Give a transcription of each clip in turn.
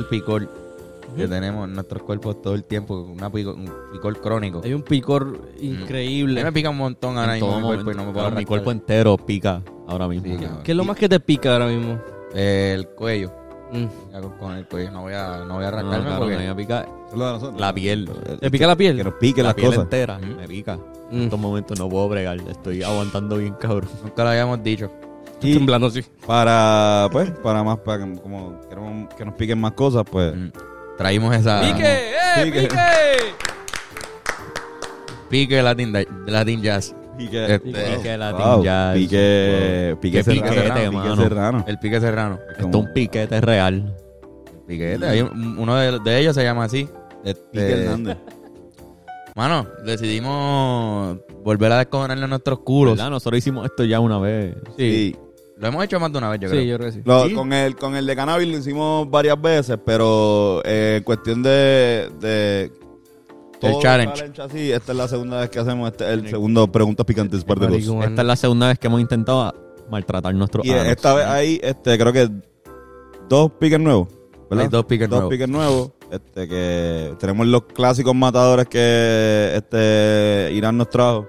el picor que tenemos en nuestros cuerpos todo el tiempo, una un picor crónico. Hay un picor A mí increíble. me pica un montón ahora En mismo todo mi cuerpo y momento, no me puedo mi cuerpo entero pica ahora mismo. Sí, cabrón. ¿Qué es lo más que te pica ahora mismo? Eh, el cuello. Mm. Ya con- Con el cuello no voy a, no voy a No, arrancarme porque a me pica Eso es lo de nosotros. la piel. ¿Te pica la piel? Que nos piquen La las piel cosas. entera me pica. Mm. En estos momentos no puedo bregar. Estoy aguantando bien, cabrón. nunca lo habíamos dicho. Y Temblando así. para, pues, para más, para que, como queremos que nos piquen más cosas, pues. Mm. Traímos esa ¡Pique! ¡Eh, Pique. pique! pique Latin, Latin Jazz. Pique, Este, Pique Latin wow, Jazz. Pique, pique serrano. piquete, pique serrano. El pique serrano. Esto es un piquete real. Piquete. Hay un- uno de, de ellos se llama así. Este, Pique Hernández. Mano, decidimos volver a descojonarle nuestros culos. ¿Verdad? Nosotros hicimos esto ya una vez. Sí. Lo hemos hecho más de una vez, yo Sí, creo. yo creo que sí. Lo- ¿Sí? con, el, con el de cannabis lo hicimos varias veces, pero eh, en cuestión de, de todo challenge. así, esta es la segunda vez que hacemos este, el segundo Preguntas Picantes parte dos. Esta es la segunda vez que hemos intentado maltratar nuestros Y esta vez hay, este, creo que dos piques nuevos. ¿verdad? Hay dos piques nuevos. piques nuevos. Este, que tenemos los clásicos matadores que este Irán nos trajo,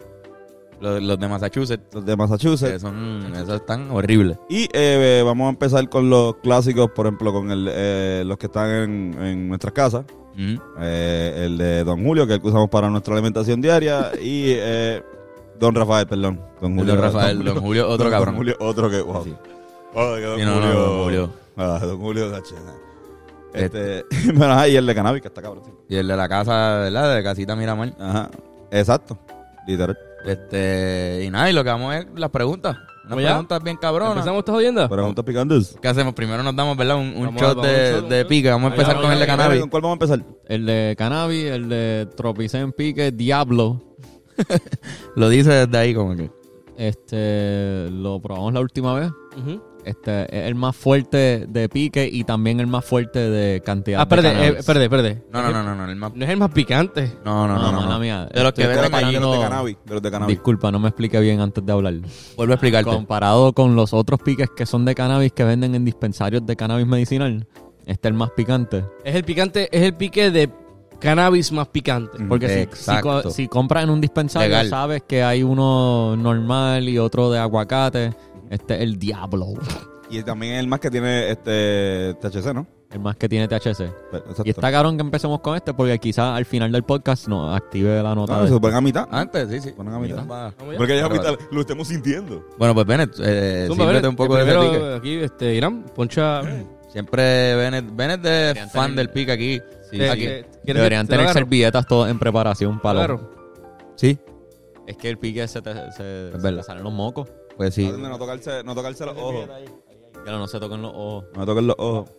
Los, los de Massachusetts. los de que Massachusetts. son, esos están horribles. Y eh, vamos a empezar con los clásicos, por ejemplo, con el, eh, los que están en, en nuestras casas. Mm. Eh, el de Don Julio, que es el que usamos para nuestra alimentación diaria. y eh, Don Rafael, perdón. Don Don Rafael, Don Julio, otro Don cabrón. Julio, otro que, wow. Sí. Oh, que Don Sí, no, no, Julio. Don Julio. Ah, Don Julio, gache. Este, bueno, ajá, y el de cannabis, que está cabrón. sí. Y el de la casa, ¿verdad? De casita Miramar. Ajá, exacto. Literal. Este, y nada, y lo que vamos es las preguntas. Unas ¿Vamos ya? preguntas bien cabronas. ¿Empezamos esta jodienda? Preguntas picantes. ¿Qué hacemos? Primero nos damos, ¿verdad? Un, un Vamos a- shot vamos a un de, shot, un de. Vamos a empezar con el de cannabis. ¿Con cuál vamos a empezar? El de cannabis, el de Tropicen Pique, Diablo. Lo dice desde ahí como que. Este, lo probamos la última vez. Ujú. Este es el más fuerte de pique y también el más fuerte de cantidad Ah, de espérate, eh, cannabis. espérate, espérate. No, no, no, no, no. El más... No es el más picante. No, no, no. no, no. mía. De los que venden allí. De los de cannabis. De los de cannabis. Disculpa, no me expliqué bien antes de hablar. Vuelvo a explicarte. Comparado con los otros piques que son de cannabis que venden en dispensarios de cannabis medicinal, este es el más picante. Es el picante, es el pique de cannabis más picante. Porque si- si compras en un dispensario, Legal. sabes que hay uno normal y otro de aguacate. Este es el Diablo. Y también es el más que tiene este THC, ¿no? El más que tiene THC. Exacto. Y está cabrón que empecemos con este porque quizás al final del podcast nos active la nota. No, de- se ponen a mitad. Antes, sí, sí. Ponen a mitad. Va. Porque ya a mitad lo estemos sintiendo. Bueno, pues Bennett, eh, Zumba, sírvete Bennett, un poco de pique. Aquí, este, Irán, poncha. Siempre Bennett, Bennett es Deberían fan tener- del pique aquí. Sí, aquí. te- ¿quieres que Deberían tener servilletas todas en preparación para Claro. Sí, Es que el pique se te, se, se verdad. te salen los mocos. Pues sí. No tocarse, no tocarse los ojos. No se tocan los ojos. No toquen los ojos.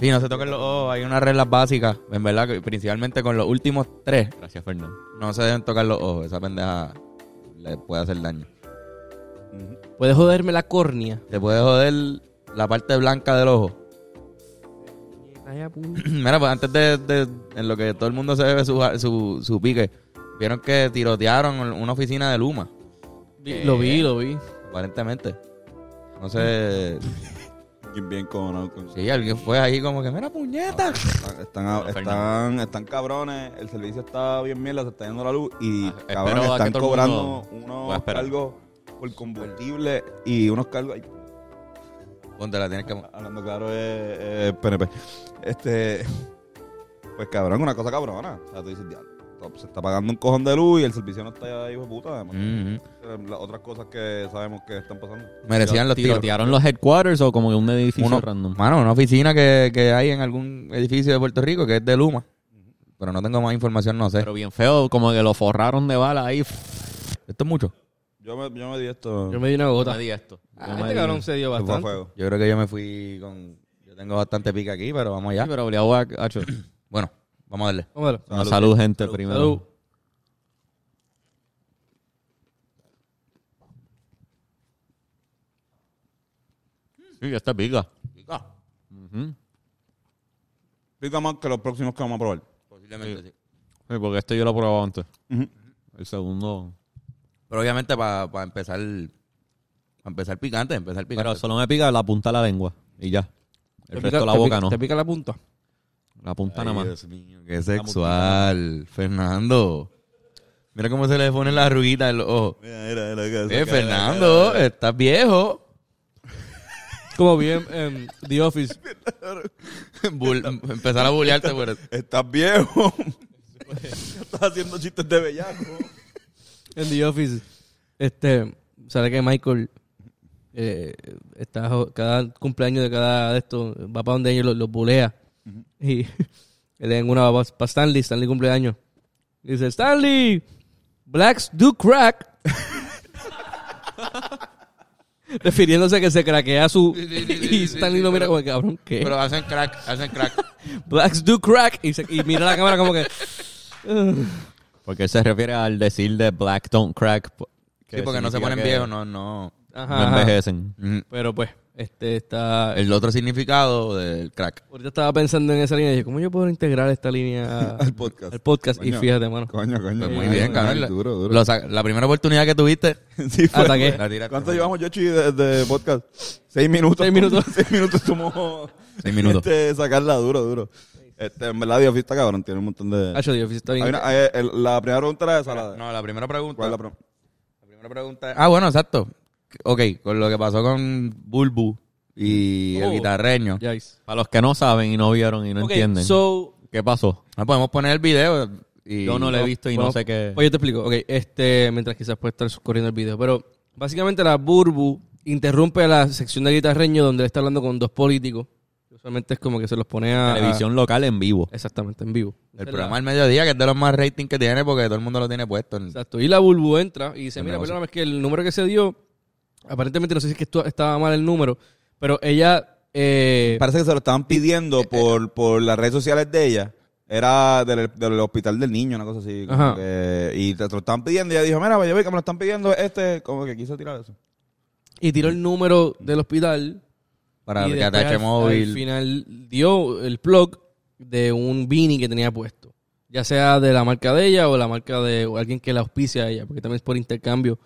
Sí, no se toquen los ojos. Hay unas reglas básicas. En verdad, que principalmente con los últimos tres, Gracias, Fernando. no se deben tocar los ojos. Esa pendeja le puede hacer daño. Puedes joderme la córnea. Te puede joder la parte blanca del ojo. Mira, pues antes de, de- en lo que todo el mundo se bebe su, su, su pique, vieron que tirotearon una oficina de Luma, Vi- Lo vi, lo vi. aparentemente. No sé. Bien, bien con, con- Si alguien fue ahí como que, mira, puñeta. Están, están, están, están cabrones, el servicio está bien mierda, se está yendo la luz y Ah, espero cabrones a que están todo el cobrando mundo- Voy a unos esperar. cargos por combustible y unos cargos. ay, Ponte la tienes que. hablando claro, es, es PNP. Este. Pues cabrón, una cosa cabrona. O sea, tú dices, diablo, se está pagando un cojón de luz y el servicio no está hijo de puta. Además, Ujú. Eh, las otras cosas que sabemos que están pasando. Merecían los tiros. ¿Tirotearon los headquarters o como un edificio Uno- random? Mano, una oficina que, que hay en algún edificio de Puerto Rico que es de Luma. Pero no tengo más información, no sé. Pero bien feo, como que lo forraron de bala ahí. Esto es mucho. Yo me, yo me di esto. Yo me di una gota. me di esto. Ah, Yo este di- cabrón se dio bastante. fuego. Yo creo que yo me fui con. Yo tengo bastante pica aquí, pero vamos Sí, allá. pero obligado a... Bueno, vamos a darle. Vamos a salud, gente, Salud. primero. Salud. Sí, esta pica. Pica. Ujú. Pica más que los próximos que vamos a probar. Posiblemente sí. Sí, porque este yo lo he probado antes. Ujú. El segundo... Pero obviamente para empezar. Para empezar picante, empezar picante. Pero solo me pica la punta de la lengua y ya. ¿Te El pica- resto de la boca pica- no. ¿Te pica la punta? La punta Ay, nada más. Dios mío, qué sexual. Fernando. Mira cómo se le pone la arruguita en los ojos. Mira, mira, mira, que Eh, Fernando, estás viejo. Como bien en The Office. Bull- empezar a bullearte por eso. Estás viejo. Estás haciendo chistes de bellaco. En The Office. Este, sabe que Michael eh, está jo- cada cumpleaños de cada de estos va para donde ellos los, los bulea. Y él en una va para Stanley, Stanley cumpleaños. Y dice, Stanley, blacks do crack. Refiriéndose a que se craquea su... Sí, sí, sí, sí, y Stanley sí, lo mira pero- como, cabrón, ¿qué? Pero hacen crack, hacen crack. Blacks do crack. Y, se- y mira la cámara como que... Porque se refiere al decir de black don't crack. Sí, porque no se ponen que viejos, no, no. Ajá, No ajá. envejecen. Mm. Pero pues, este está... El otro significado del crack. Ahorita estaba pensando en esa línea y dije, ¿cómo yo puedo integrar esta línea Al podcast. al podcast? Y fíjate, mano. Coño, coño. Pues muy Eh, bien, cabrón. Duro, duro, duro. Lo sa- la primera oportunidad que tuviste, Sí, fue. ¿Cuánto llevamos, Yoshi, de, de podcast? Seis minutos. Seis minutos. Seis minutos somos... Seis minutos. Este, sacarla duro, duro. Este, en verdad, Dios está cabrón. Tiene un montón de... The Office está bien. Una- el- la primera pregunta era esa. La, No, la primera pregunta. ¿Cuál es la pregunta? La primera pregunta es- Ah, bueno, exacto. Ok, con lo que pasó con Bulbu y el Oh. guitarreño. Yikes. Para los que no saben y no vieron y no Ok, entienden. so, ¿Qué pasó? No podemos poner el video y Yo no lo he visto y bueno, no sé qué. Pues yo te explico. Ok, este, mientras quizás puede estar corriendo el video. Pero básicamente la Burbu interrumpe la sección de guitarreño donde él está hablando con dos políticos. Usualmente es como que se los pone a... Televisión local en vivo. Exactamente, en vivo. El Esa es programa del mediodía, que es de los más rating que tiene porque todo el mundo lo tiene puesto. en- Exacto. Y la Bulbu entra y dice, El mira, negocio. perdóname, es que el número que se dio, aparentemente no sé si es que esto- estaba mal el número, pero ella... eh, Parece que se lo estaban pidiendo por, por las redes sociales de ella. Era del, del hospital del niño, una cosa así. como que- y te lo estaban pidiendo. Y ella dijo, mira, vaya, ve que me lo están pidiendo este. Como que quiso tirar eso. y tiró el número del hospital Para y que al- móvil. Al final dio el plug de un beanie que tenía puesto. Ya sea de la marca de ella o la marca de o alguien que la auspicia a ella, porque también es por intercambio.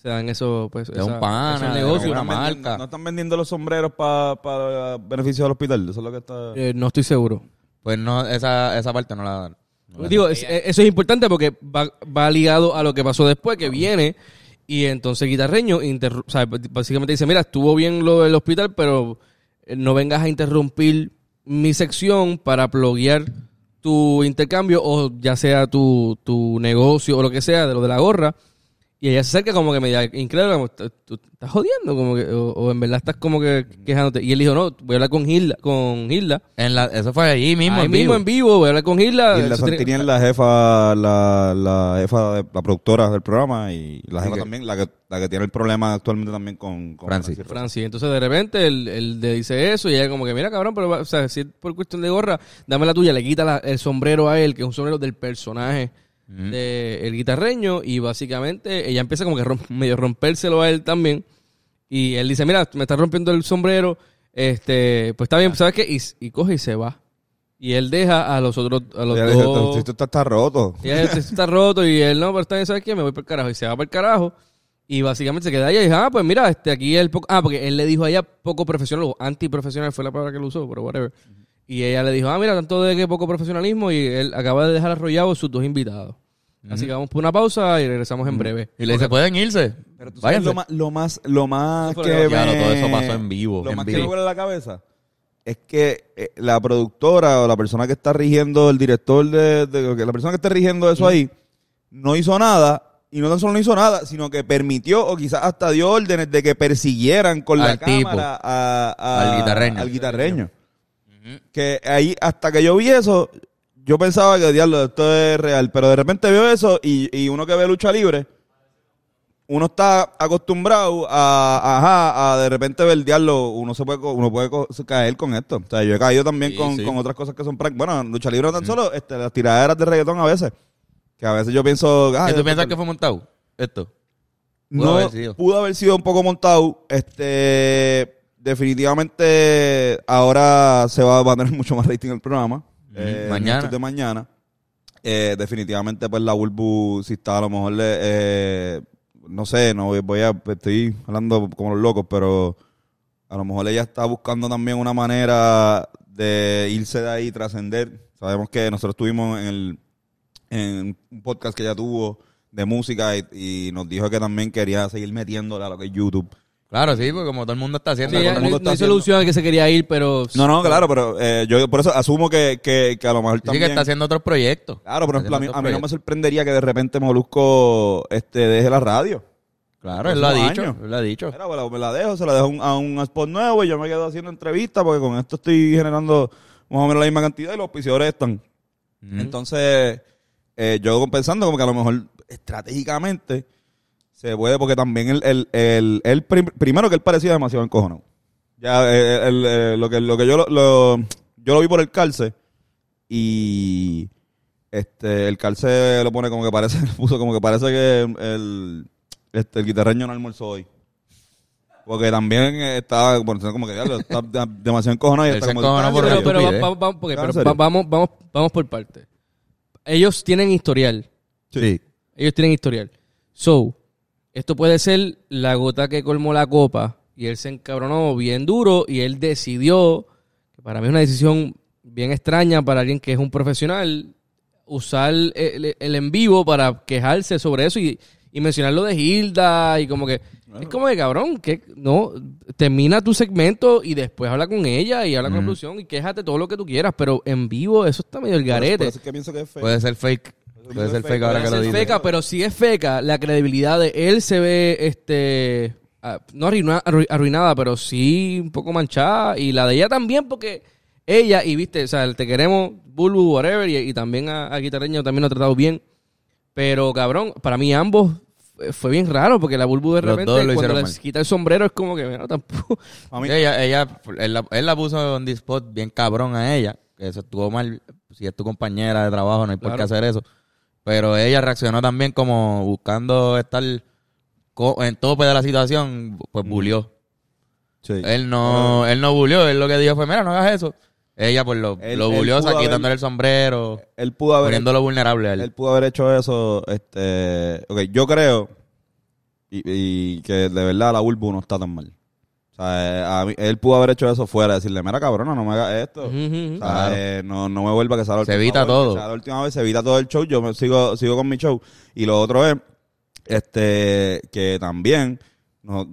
Se dan eso, pues, De un pana, esos de negocios. una marca. No están vendiendo los sombreros pa- para beneficio del hospital. Eso es lo que está. Eh, no estoy seguro. Pues no, esa, esa parte no la no la- Digo, es- eso es importante porque va, va ligado a lo que pasó después, que viene y entonces Guitarreño interru- o sea, básicamente dice, mira, estuvo bien lo del hospital, pero eh, no vengas a interrumpir mi sección para pluguear tu intercambio o ya sea tu, tu negocio o lo que sea de lo de la gorra. Y ella se acerca como que media incrédula, como, "¿Tú- estás jodiendo, como que, o, o en verdad estás como que quejándote. Y él dijo, no, voy a hablar con Hilda, con Hilda. En la, eso fue allí mismo. Ahí en mismo vivo. en vivo, voy a hablar con Hilda. Y la Eso tiene- Santini es la jefa, la, la jefa, de, la productora del programa y la jefa también, la que, la que tiene el problema actualmente también con, con Francis. Francis. Entonces de repente él, él le dice eso y ella como que, mira cabrón, pero va- o sea, si es por cuestión de gorra, dame la tuya, le quita la- el sombrero a él, que es un sombrero del personaje De el guitarreño y básicamente ella empieza como que rom- medio rompérselo a él también y él dice, mira, me está rompiendo el sombrero, este, pues está bien, ¿sabes qué? Y, y coge y se va. Y él deja a los otros, a los Ella dos... está, está roto. Y "Esto está roto y él, no, pero está bien, ¿sabes qué? Me voy para el carajo. Y se va para el carajo. Y básicamente se queda allá y dice, ah, pues mira, este aquí el poco... Ah, porque él le dijo a ella poco profesional o antiprofesional fue la palabra que él usó, pero whatever. Y ella le dijo, ah, mira, tanto de que poco profesionalismo y él acaba de dejar arrollado sus dos invitados. Así que vamos por una pausa y regresamos en breve. Y le dice, pueden irse. Pero tú sabes Váyanse. lo más, lo más, lo más que lo Claro, me- todo eso pasó en vivo. Lo en más que vivo. me vuela la cabeza es que eh, la productora o la persona que está rigiendo, el director de, de- que la persona que está rigiendo eso ahí, no hizo nada. Y no tan solo no hizo nada, sino que permitió o quizás hasta dio órdenes de que persiguieran con la Al tipo. cámara a- a- Al guitarreño. al guitarreño. Que ahí, hasta que yo vi eso, yo pensaba que, diablo, esto es real. Pero de repente veo eso y, y uno que ve lucha libre, uno está acostumbrado a, ajá, a de repente ver diablo, uno se puede, uno puede caer con esto. O sea, yo he caído también Sí, con, sí. con otras cosas que son prank. Bueno, lucha libre no tan solo, este, las tiraderas de reggaetón a veces. Que a veces yo pienso, ah, ¿Qué tú piensas que fue montado? Esto. Pudo no haber sido. pudo haber sido un poco montado. Este, definitivamente ahora se va, va a tener mucho más rating el programa. Eh, Mañana. de mañana. Eh, definitivamente, pues la Bulbu, si está a lo mejor le, eh, no sé, no voy a, estoy hablando como los locos, pero a lo mejor ella está buscando también una manera de irse de ahí, trascender. Sabemos que nosotros estuvimos en, el, en un podcast que ella tuvo de música y, y nos dijo que también quería seguir metiéndole a lo que es YouTube. Claro, sí, porque como todo el mundo está haciendo. Sí, todo el no, mundo no está hay haciendo. solución a que se quería ir, pero... No, no, claro, pero eh, yo por eso asumo que, que, que a lo mejor sí, también... que está haciendo otros proyectos. Claro, por ejemplo, a mí, Haciendo a mí no me sorprendería que de repente Molusco este, deje la radio. Claro, él lo ha dicho. Él lo ha dicho. Mira, pues, me la dejo, se la dejo a un- a un spot nuevo y yo me quedo haciendo entrevistas porque con esto estoy generando más o menos la misma cantidad y los auspiciadores están. Entonces, eh, yo pensando como que a lo mejor estratégicamente se puede, porque también él, él, él- él prim- primero que él parecía demasiado encojonado. Ya, eh, él, eh, lo que, lo que yo lo, lo- yo lo vi por el calce y este el calce lo pone como que parece, puso como que parece que el, este, el guitarreño no almorzó hoy. Porque también estaba, bueno, como que diablo, está de- demasiado encojonado y está como "Ah, por pero, serio". pero, estupidez. va- va- va- porque- ¿en pero serio? va- vamos, vamos, vamos por parte. Ellos tienen historial. Sí. Ellos tienen historial. So, esto puede ser la gota que colmó la copa y él se encabronó bien duro y él decidió, que para mí es una decisión bien extraña para alguien que es un profesional, usar el, el- el en vivo para quejarse sobre eso y, y mencionar lo de Hilda y como que... Es como de cabrón, que no, termina tu segmento y después habla con ella y habla con la producción y quéjate todo lo que tú quieras, pero en vivo eso está medio el Por eso- garete. por eso es que pienso que es feo. Puede ser fake. Puede ser fake ahora que lo feca, pero si es feca, la credibilidad de él se ve, este, ah, no arruina- arru- arruinada, pero sí un poco manchada. Y la de ella también, porque ella, y viste, o sea, te queremos, Bulbu, whatever, y, y también a, a Guitarreño también lo ha tratado bien. Pero, cabrón, para mí ambos fue- fue bien raro, porque la Bulbu de Los repente, dos lo cuando hicieron les mal. quita el sombrero, es como que, bueno, tampoco. A mí- Sí, ella, ella, él, la, él la puso en the spot bien cabrón a ella, que eso estuvo mal. Si es tu compañera de trabajo, no hay por qué Claro. hacer eso. Pero ella reaccionó también como buscando estar en tope de la situación, pues bulió. Sí. Él no, él no bulió, él lo que dijo fue, mira, no hagas eso. Ella pues lo, Él- lo bulió, haber- quitándole el sombrero, él pudo haber poniéndolo vulnerable a él. él pudo haber hecho eso, este, ok, yo creo y, y que de verdad la Bulbu no está tan mal. O sea, eh, a mí- él pudo haber hecho eso fuera, decirle, mira cabrona, no me hagas esto. Ujú, ujú. O sea, Claro. eh, no, no me vuelva a que sea la Se última evita vez, todo. que sea la última vez se evita todo el show, yo me sigo, sigo con mi show. Y lo otro es, este, que también, no, o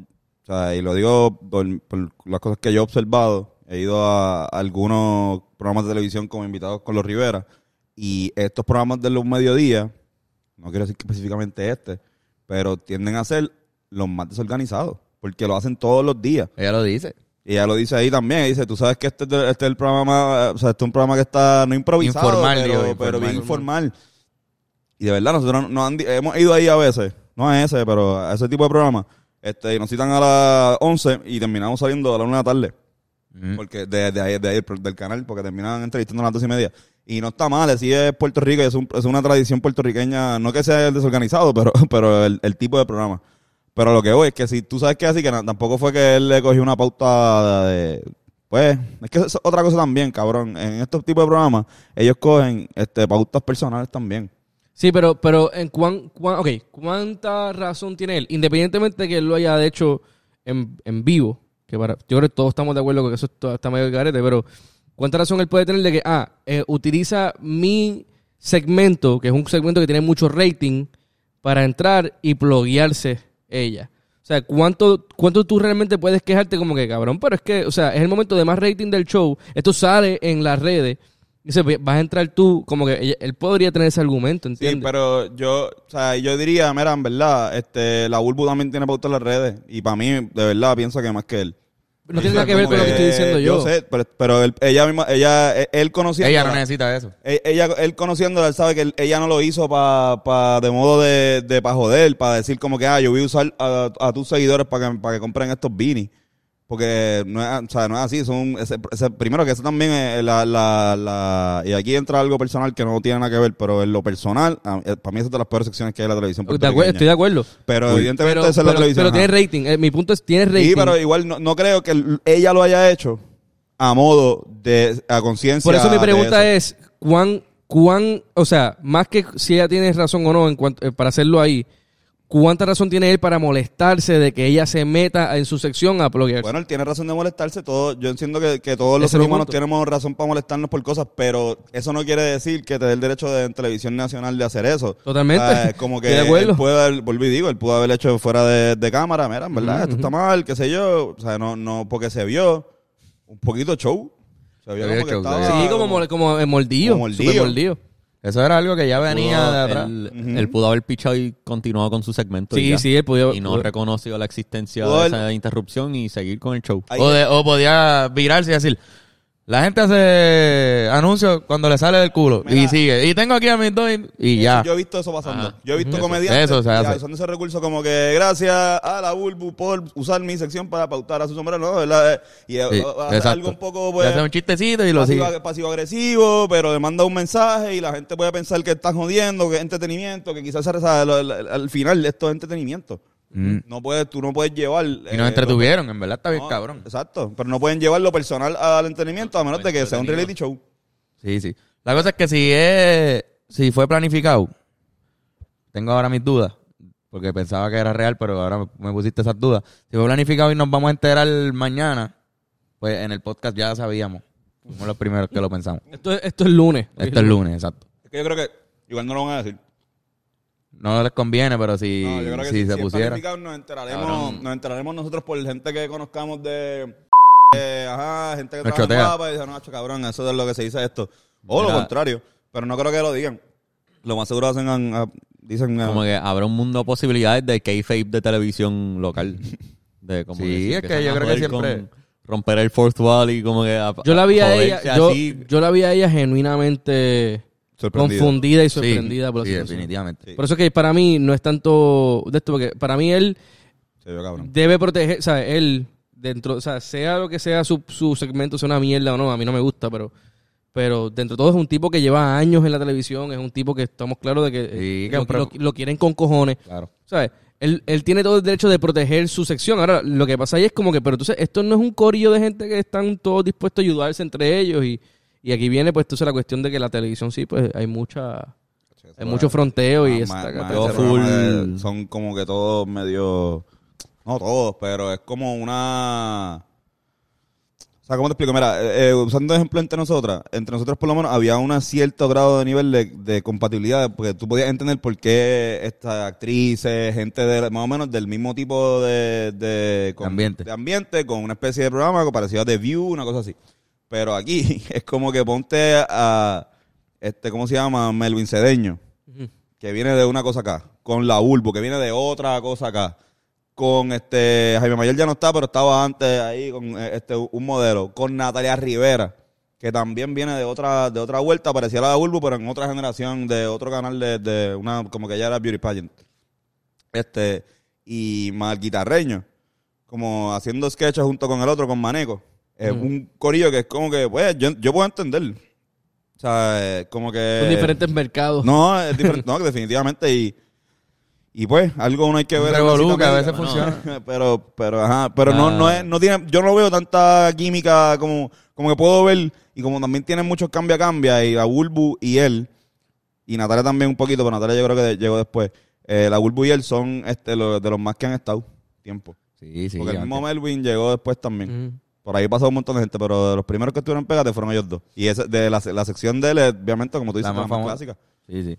sea, y lo digo por, por las cosas que yo he observado, he ido a, algunos programas de televisión como invitados con los Rivera, y estos programas de los mediodías, no quiero decir que específicamente este, pero tienden a ser los más desorganizados, porque lo hacen todos los días. Ella lo dice. Y ella lo dice ahí también, dice, tú sabes que este, este es el programa, o sea, este es un programa que está no improvisado, Informal, pero, digo, pero bien informal. informal. Y de verdad, nosotros nos han hemos ido ahí a veces, no a ese, pero a ese tipo de programa, este, y nos citan a las 11 y terminamos saliendo a la 1 de la tarde. Mm. Porque de, de, ahí- de ahí, del canal, porque terminan entrevistando a las dos y media. Y no está mal, así es Puerto Rico, es, un- es una tradición puertorriqueña, no que sea el desorganizado, pero, pero el, el tipo de programa. Pero lo que voy es que si tú sabes que así, que tampoco fue que él le cogió una pauta de... Pues, es que es otra cosa también, cabrón. En estos tipos de programas, ellos cogen este pautas personales también. Sí, pero, pero en cuán, cuán- ok, ¿cuánta razón tiene él? Independientemente de que él lo haya hecho en, en vivo, que para, yo creo que todos estamos de acuerdo con que eso está, medio carete, pero ¿cuánta razón él puede tener de que, ah, eh, utiliza mi segmento, que es un segmento que tiene mucho rating, para entrar y pluguearse ella? O sea, ¿cuánto, ¿cuánto tú realmente puedes quejarte como que, cabrón? Pero es que, o sea, es el momento de más rating del show. Esto sale en las redes. Dice, vas a entrar tú, como que él podría tener ese argumento, Sí, ¿entiendes? pero yo, o sea, yo diría, mira, en verdad, este, la Bulbu también tiene pauta en las redes. Y para mí, de verdad, pienso que más que él. No tiene nada que ver con lo que estoy diciendo yo. Yo sé, pero, pero él- ella misma, ella, él- él conociendo. Ella no necesita eso. E- Ella, él conociéndola, él sabe que él- ella no lo hizo pa, pa, de modo de, de pa joder, para decir como que, ah, yo voy a usar a, a tus seguidores para que, para que compren estos beanies. Porque no es, o sea, no es así. Son, ese, ese- primero que eso también es la, la, la... Y aquí entra algo personal que no tiene nada que ver, pero en lo personal, a- eh, para mí esa es de las peores secciones que hay en la televisión estoy de acuerdo. Pero evidentemente Pero, esa es la pero- televisión. pero ajá. tiene rating. Eh, mi punto es, tiene rating. Sí, pero igual no, no creo que ella lo haya hecho a modo de a conciencia. Por eso mi pregunta eso. es, ¿cuán, cuán, o sea, más que si ella tiene razón o no en cuanto, eh, para hacerlo ahí, ¿cuánta razón tiene él para molestarse de que ella se meta en su sección a bloguear? Bueno, él tiene razón de molestarse. Todo, yo entiendo que, que todos los seres humanos punto. tenemos razón para molestarnos por cosas, pero eso no quiere decir que te dé el derecho de en televisión nacional de hacer eso. Totalmente. O sea, es como que él puede haber, volví y digo, él pudo haber hecho fuera de, de cámara, mira, en verdad, esto está mal, qué sé yo. O sea, no, no, porque se vio un poquito show. Se vio como que estaba... sí, como, mole- como eh, mordido. Como mordido. Eso era algo que ya venía Pudo- de atrás. Él, él pudo haber pichado y continuado con su segmento. y Sí, ya. sí, él podía- Y no reconoció la existencia Pudo de esa interrupción y seguir con el show. O, de- o podía virarse y decir, la gente hace anuncios cuando le sale del culo y sigue. Y tengo aquí a mis dos y- y Eso, ya. Yo he visto eso pasando. Ajá. Yo he visto Eso- comediantes eso se hace. ya, usando ese recurso como que gracias a la Bulbu por usar mi sección para pautar a su sombrero, ¿no? ¿Verdad? Y eh, Sí, eh, algo un poco pues, hace un chistecito y lo sigue. pasivo, pasivo agresivo, pero le manda un mensaje y la gente puede pensar que está jodiendo, que es entretenimiento, que quizás al final esto es entretenimiento. Mm. No puedes, tú no puedes llevar. Y eh, nos entretuvieron, en verdad está bien no, cabrón. Exacto, pero no pueden llevar lo personal al entretenimiento a menos de que sea un reality show. Sí, sí. La cosa es que si es, si fue planificado, tengo ahora mis dudas, porque pensaba que era real, pero ahora me, pusiste esas dudas. Si fue planificado y nos vamos a enterar mañana, pues en el podcast ya sabíamos. Fuimos los primeros que lo pensamos. Esto, es- esto es lunes. Esto es lunes, exacto. Es que yo creo que igual no lo van a decir. No les conviene, pero si, No, yo creo que si si, se si pusiera. nos enteraremos, Cabrón. nos enteraremos nosotros por gente que conozcamos de eh, ajá, gente que Nos trabaja en chotea. Guapa y dice, no, macho, cabrón, eso es lo que se dice esto. O lo contrario, pero no creo que lo digan. Lo más seguro hacen, a- a- dicen, a- Como que habrá un mundo de posibilidades de kayfabe de televisión local. De como Sí, es que yo creo que siempre- Romper el fourth wall y como que... a- Yo la vi a ella, yo, yo la vi a ella genuinamente. Confundida y Sí, sorprendida por la sí, situación. definitivamente. Sí. Por eso que para mí no es tanto de esto, porque para mí él Se vio cabrón. debe proteger, o sea, él dentro, o sea, sea lo que sea su, su segmento, sea una mierda o no, a mí no me gusta, pero pero dentro de todo es un tipo que lleva años en la televisión, es un tipo que estamos claros de que, Sí, eh, lo- lo quieren con cojones, Claro. ¿sabes? Él, él tiene todo el derecho de proteger su sección. Ahora, lo que pasa ahí es como que, pero entonces, esto no es un corillo de gente que están todos dispuestos a ayudarse entre ellos y, y aquí viene, pues, entonces la cuestión de que la televisión sí, pues, hay mucha, hay mucho fronteo y Ma- esta- ma- ma- Yo ese full- programa es- son como que todos medio no todos pero es como una o sea cómo te explico mira eh, eh, usando ejemplo entre nosotras entre nosotros por lo menos había un cierto grado de nivel de, de compatibilidad porque tú podías entender por qué estas actrices gente de, más o menos del mismo tipo de, de, con- ambiente. de ambiente con una especie de programa que parecía The View una cosa así pero aquí es como que ponte a este cómo se llama Melvin Cedeño que viene de una cosa acá, con la Bulbo, que viene de otra cosa acá, con este Jaime Mayor ya no está, pero estaba antes ahí con eh, este un modelo, con Natalia Rivera, que también viene de otra de otra vuelta, parecía la de Bulbo, pero en otra generación de otro canal de, de una como que ya era beauty pageant. Este y mal guitarreño, como haciendo sketches junto con el otro con Maneco. Es un corillo que es como que, pues, yo, yo puedo entender. O sea, eh, como que... Son diferentes mercados. No, es diferente, no, definitivamente y y pues algo uno hay que ver. revolú que a veces bueno, funciona. Pero, pero, ajá, pero no, Ah. no es, no tiene, yo no veo tanta química como, como que puedo ver y como también tienen muchos cambia cambia y la Bulbu y él y Natalia también un poquito, pero Natalia yo creo que de- llegó después. Eh, la Bulbu y él son este los, de los más que han estado tiempo. Sí, sí. Porque el mismo. Melvin llegó después también. Ujú. Por ahí pasó un montón de gente, pero de los primeros que estuvieron pegate fueron ellos dos. Y ese, de la, la sección de él, obviamente, como tú dices, La la más clásica. Sí, sí.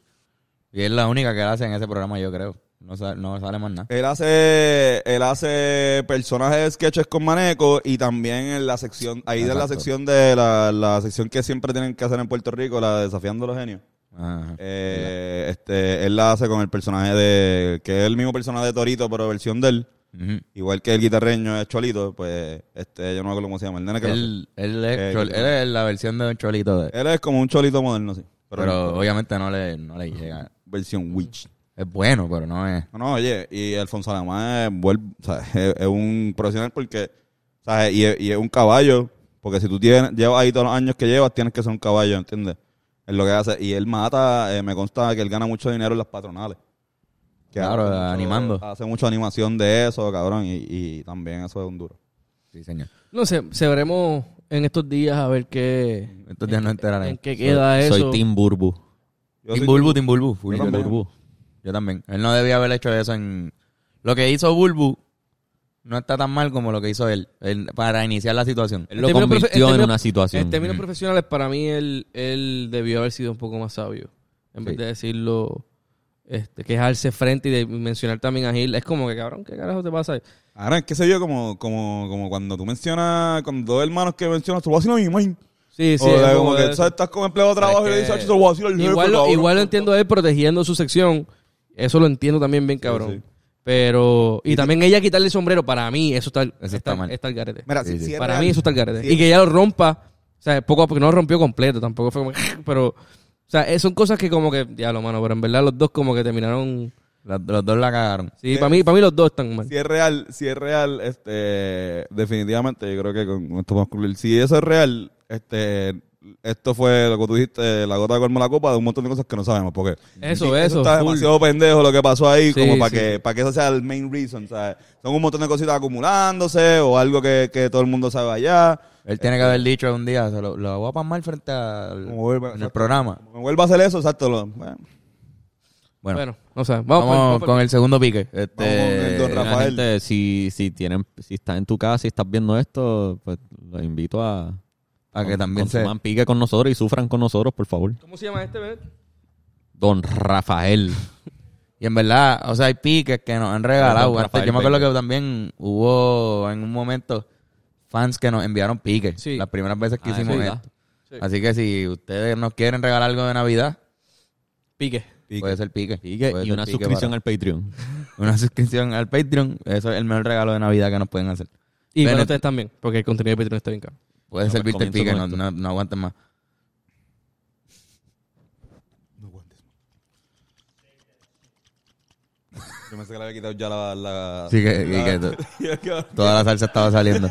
Y es la única que hace en ese programa, yo creo. No, sa- no sale más nada. Él hace, él hace personajes de sketches con Maneco y también en la sección, ahí de la sección de la, la sección que siempre tienen que hacer en Puerto Rico, la de Desafiando a los Genios. Ajá. Eh, este, él la hace con el personaje de, que es el mismo personaje de Torito, pero versión de él. Igual que el guitarreño es Cholito, pues, este, yo no me acuerdo cómo se llama, el nene que lo hace. Él, él, es, Eh, chol- él es la versión de un cholito, de, Él es como un Cholito moderno, sí. pero, Pero, obviamente no le, no le llega. versión Witch. Es bueno, pero no es. No, no, oye, y Alfonso Alemán es, vuel- o sea, es, es un profesional porque, ¿sabes? Y, es- y es un caballo, porque si tú tienes, llevas ahí todos los años que llevas, tienes que ser un caballo, ¿entiendes? Es lo que hace. Y él mata, eh, me consta que él gana mucho dinero en las patronales. Que Claro, hace mucho- animando. Hace mucha animación de eso, cabrón, y, y también eso es un duro. Sí, señor. No sé, se veremos en estos días a ver qué, Estos días no en enterarán. qué queda soy, eso. soy Team Burbu. Yo Bulbu, Team Bulbu. full Yo también. Bulbu. Yo también. Él no debía haber hecho eso en... Lo que hizo Bulbu no está tan mal como lo que hizo él, él para iniciar la situación. Él lo En convirtió en términos- una situación. En términos profesionales, para mí, él, él debió haber sido un poco más sabio. En vez de decirlo, este, quejarse frente y de mencionar también a Gil. Es como que, cabrón, ¿qué carajo te pasa? Ahora es que se vio como, como, como cuando tú mencionas, cuando dos hermanos que mencionas, lo voy a decir a mi man. Sí, sí. o es sea, como como que tú sabes, estás como empleado de trabajo y le dices, "Acho, se lo voy a decir al jefe, igual, lo, cabrón". igual lo entiendo a él protegiendo su sección. Eso lo entiendo también bien, cabrón. sí. Pero... Y, también ella quitarle el sombrero, para mí, eso está, Eso está mal. está al garete. Mira, Sí, si, Para real- mí eso está al garete. Sí. Y que ella lo rompa, o sea, poco a poco, no lo rompió completo, tampoco fue como, pero, o sea, eh, son cosas que como que, ya lo mano, pero en verdad los dos como que terminaron, Los, los dos la cagaron. sí, para mí, para mí los dos están mal. Si es real, si es real, este, definitivamente, yo creo que con esto podemos concluir. Si eso es real, este, esto fue lo que tú dijiste, la gota que colmó la copa de un montón de cosas que no sabemos. Porque Eso, eso, está full. demasiado pendejo lo que pasó ahí, Sí, como para sí. que, para que eso sea el main reason. ¿sabes? Son un montón de cositas acumulándose o algo que, que todo el mundo sabe allá. Él tiene que haber dicho un día, se lo, lo voy a pasmar frente al Como vuelva- en el exacto. programa. Como me vuelva a hacer eso, exacto. Lo, bueno, Bueno, Bueno, o sea, vamos, vamos, vamos- con el segundo pique. Este, Vamos con el don Rafael. gente, si, si tienen, si estás en tu casa y estás viendo esto, pues los invito a, a que también se... pique con nosotros y sufran con nosotros, por favor. ¿Cómo se llama este, Bennett? Don Rafael. Y en verdad, o sea, hay piques que nos han regalado. Antes, Rafael yo me acuerdo que también hubo en un momento fans que nos enviaron piques. Sí. Las primeras veces que Ah, hicimos sí, esto. Sí. Así que si ustedes nos quieren regalar algo de Navidad, Pique. pique. puede ser pique. Pique Puede y ser una pique suscripción para- al Patreon. Una suscripción al Patreon. Eso es el mejor regalo de Navidad que nos pueden hacer. Y para Bennett. ustedes también, porque el contenido de Patreon está bien caro. Puede No, pues servirte el comienzo pique, no, no, no aguanten más. Yo pensé que le había quitado ya la... la Sí, que- y que to- Toda la salsa estaba saliendo.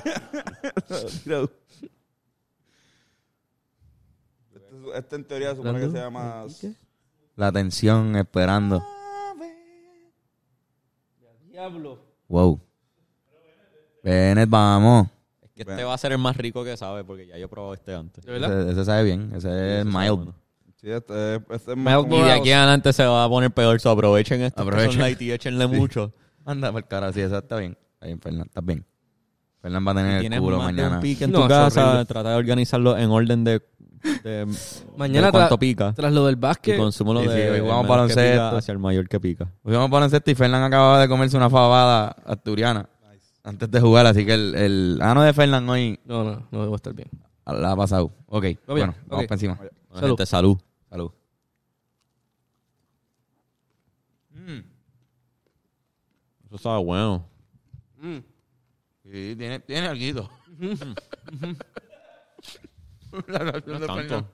Este, este en teoría supone que se llama... La tensión esperando. Diablo. Wow. Bennett, vamos. Es que este va a ser el más rico que sabe, porque ya yo he probado este antes. ¿De verdad? Ese, ese sabe bien. Ese es mild. Sí, este, este es más Y de aquí adelante se va a poner peor, so aprovechen esto. Aprovechen. Light y échenle mucho. Anda por cara, sí, esa está bien. Está bien, Fernán, está bien. Fernán va a tener el culo mañana. un pique en No, tu casa, trata de organizarlo en orden de, de, Mañana de cuánto tra- pica. Tras lo del Y básquet, consúmelo Sí, de hoy baloncesto. pica hacia el mayor que pica. Hoy vamos a baloncesto y Fernán acababa de comerse una fabada asturiana antes de jugar, así que el, el ano de Fernán hoy no, no, no debo estar bien. la ha pasado. Ok, bien, bueno, vamos ok. para encima. Bueno, Salud. gente, salud. Salud. Eso sabe bueno. Mm. Sí, tiene, tiene algo. la canción de. Fernán.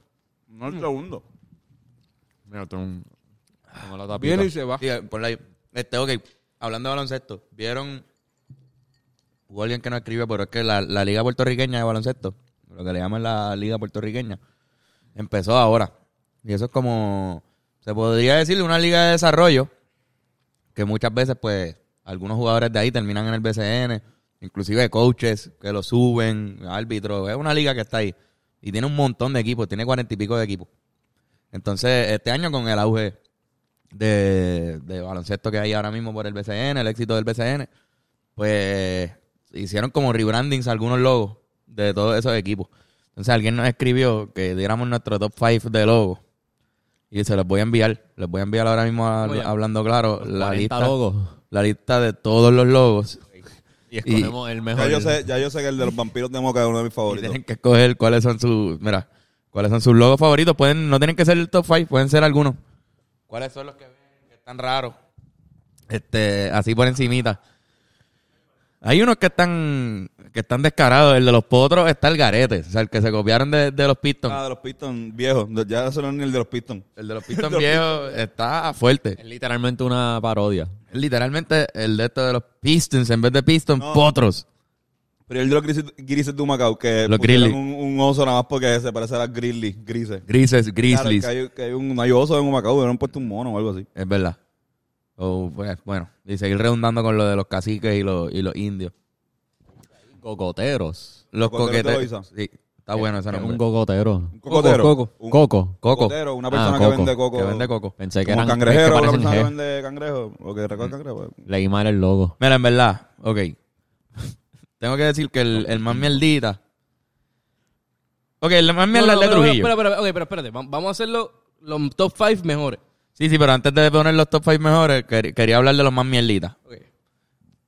No el segundo. Mira, tengo un... Tengo la tapita. Viene y se va. Sí, ponla ahí. Este, ok, hablando de baloncesto, ¿vieron? Hubo alguien que no escribió, pero es que la, la liga puertorriqueña de baloncesto, lo que le llaman la liga puertorriqueña, empezó ahora. Y eso es como, se podría decirle una liga de desarrollo, que muchas veces, pues, algunos jugadores de ahí terminan en el BCN, inclusive coaches que lo suben, árbitros, es una liga que está ahí. Y tiene un montón de equipos, tiene cuarenta y pico de equipos. Entonces, este año con el auge de, de baloncesto que hay ahora mismo por el BCN, el éxito del BCN, pues hicieron como rebrandings algunos logos de todos esos equipos. Entonces alguien nos escribió que diéramos nuestro top 5 de logos. Y se los voy a enviar. Les voy a enviar ahora mismo, a- hablando claro, la 40 lista, logos. la lista de todos los logos. Y escogemos el Ya mejor. yo, sé, ya yo sé que el de los vampiros de Moca es uno de mis Y favoritos. tienen que escoger cuáles son sus, mira, cuáles son sus logos favoritos. Pueden, no tienen que ser el top 5, pueden ser algunos. ¿Cuáles son los que ven que están raros? Este, así por encimita. Hay unos que están, que están descarados. El de los potros está el garete. O sea, el que se copiaron de, de los Pistons. Ah, de los Pistons viejos. Ya eso no es ni el de los Pistons. El de los Pistons viejos está fuerte. Es literalmente una parodia. Es literalmente el de estos de los Pistons en vez de Pistons, No. potros. Pero el de los grises, grises de Humacao, que Los un, un oso nada más porque se parece a las Grizzlies, grises. Grises, Claro, Grizzlies. que hay, que hay un, no hay oso en Humacao, hubieran puesto un mono o algo así. Es verdad. O, pues, bueno, y seguir redundando con lo de los caciques y los, y los indios. Cocoteros. Los coqueteros. Sí. Está bueno ese nombre. un cocotero. Un cocotero. Coco. Un Coco. Coco. cocotero, una persona Ah, que coco. vende coco. Que vende coco. Pensé que Como eran cangrejero, una persona que vende cangrejo. O que recoge cangrejo. Leí mal el logo. Mira, en verdad, ok. Tengo que decir que el, el más mierdita. Ok, el más mierda no, es el de pero, Trujillo. Espera, espera, ok, pero espérate. va- Vamos a hacerlo los top 5 mejores. Sí, sí, pero antes de poner los top 5 mejores, quer- quería hablar de los más mierditas.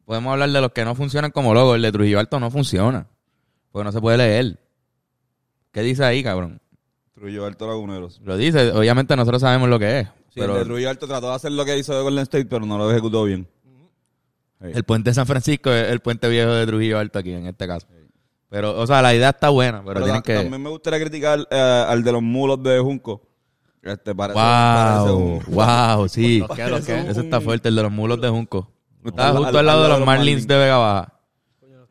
Podemos hablar de los que no funcionan como logo. El de Trujillo Alto no funciona. Porque no se puede leer. ¿Qué dice ahí, cabrón? Trujillo Alto Laguneros. Lo dice, obviamente nosotros sabemos lo que es. Sí, pero el de Trujillo Alto trató de hacer lo que hizo de Golden State, pero no lo ejecutó bien. el puente de San Francisco es el puente viejo de Trujillo Alto aquí, en este caso. Pero, o sea, la idea está buena, pero, Pero tienen que... también me gustaría criticar eh, al de los mulos de Junco. Este parece, parece Wow, un- wow, sí. Eso está fuerte, el de los mulos de Junco. Está justo al- al lado al de los Marlins de Vega Baja.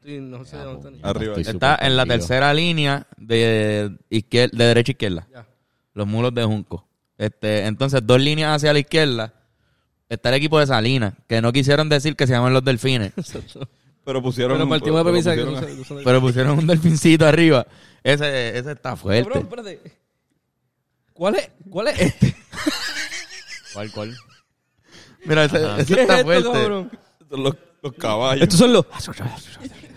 No, dónde. Arriba. Está en la tercera línea de, izquier- de derecha a izquierda. Ya. Los mulos de Junco. Este, entonces, dos líneas hacia la izquierda. Está el equipo de Salinas, que no quisieron decir que se llaman los delfines, Pero pusieron. Pero pero que no no pero pusieron un delfincito arriba. Ese, ese está Cabrón, fuerte. espérate. ¿Cuál es, ¿Cuál es este? ¿Cuál, cuál? Mira, ese, ese ¿Qué es está esto, fuerte. cabrón? Los, los caballos. Estos son los...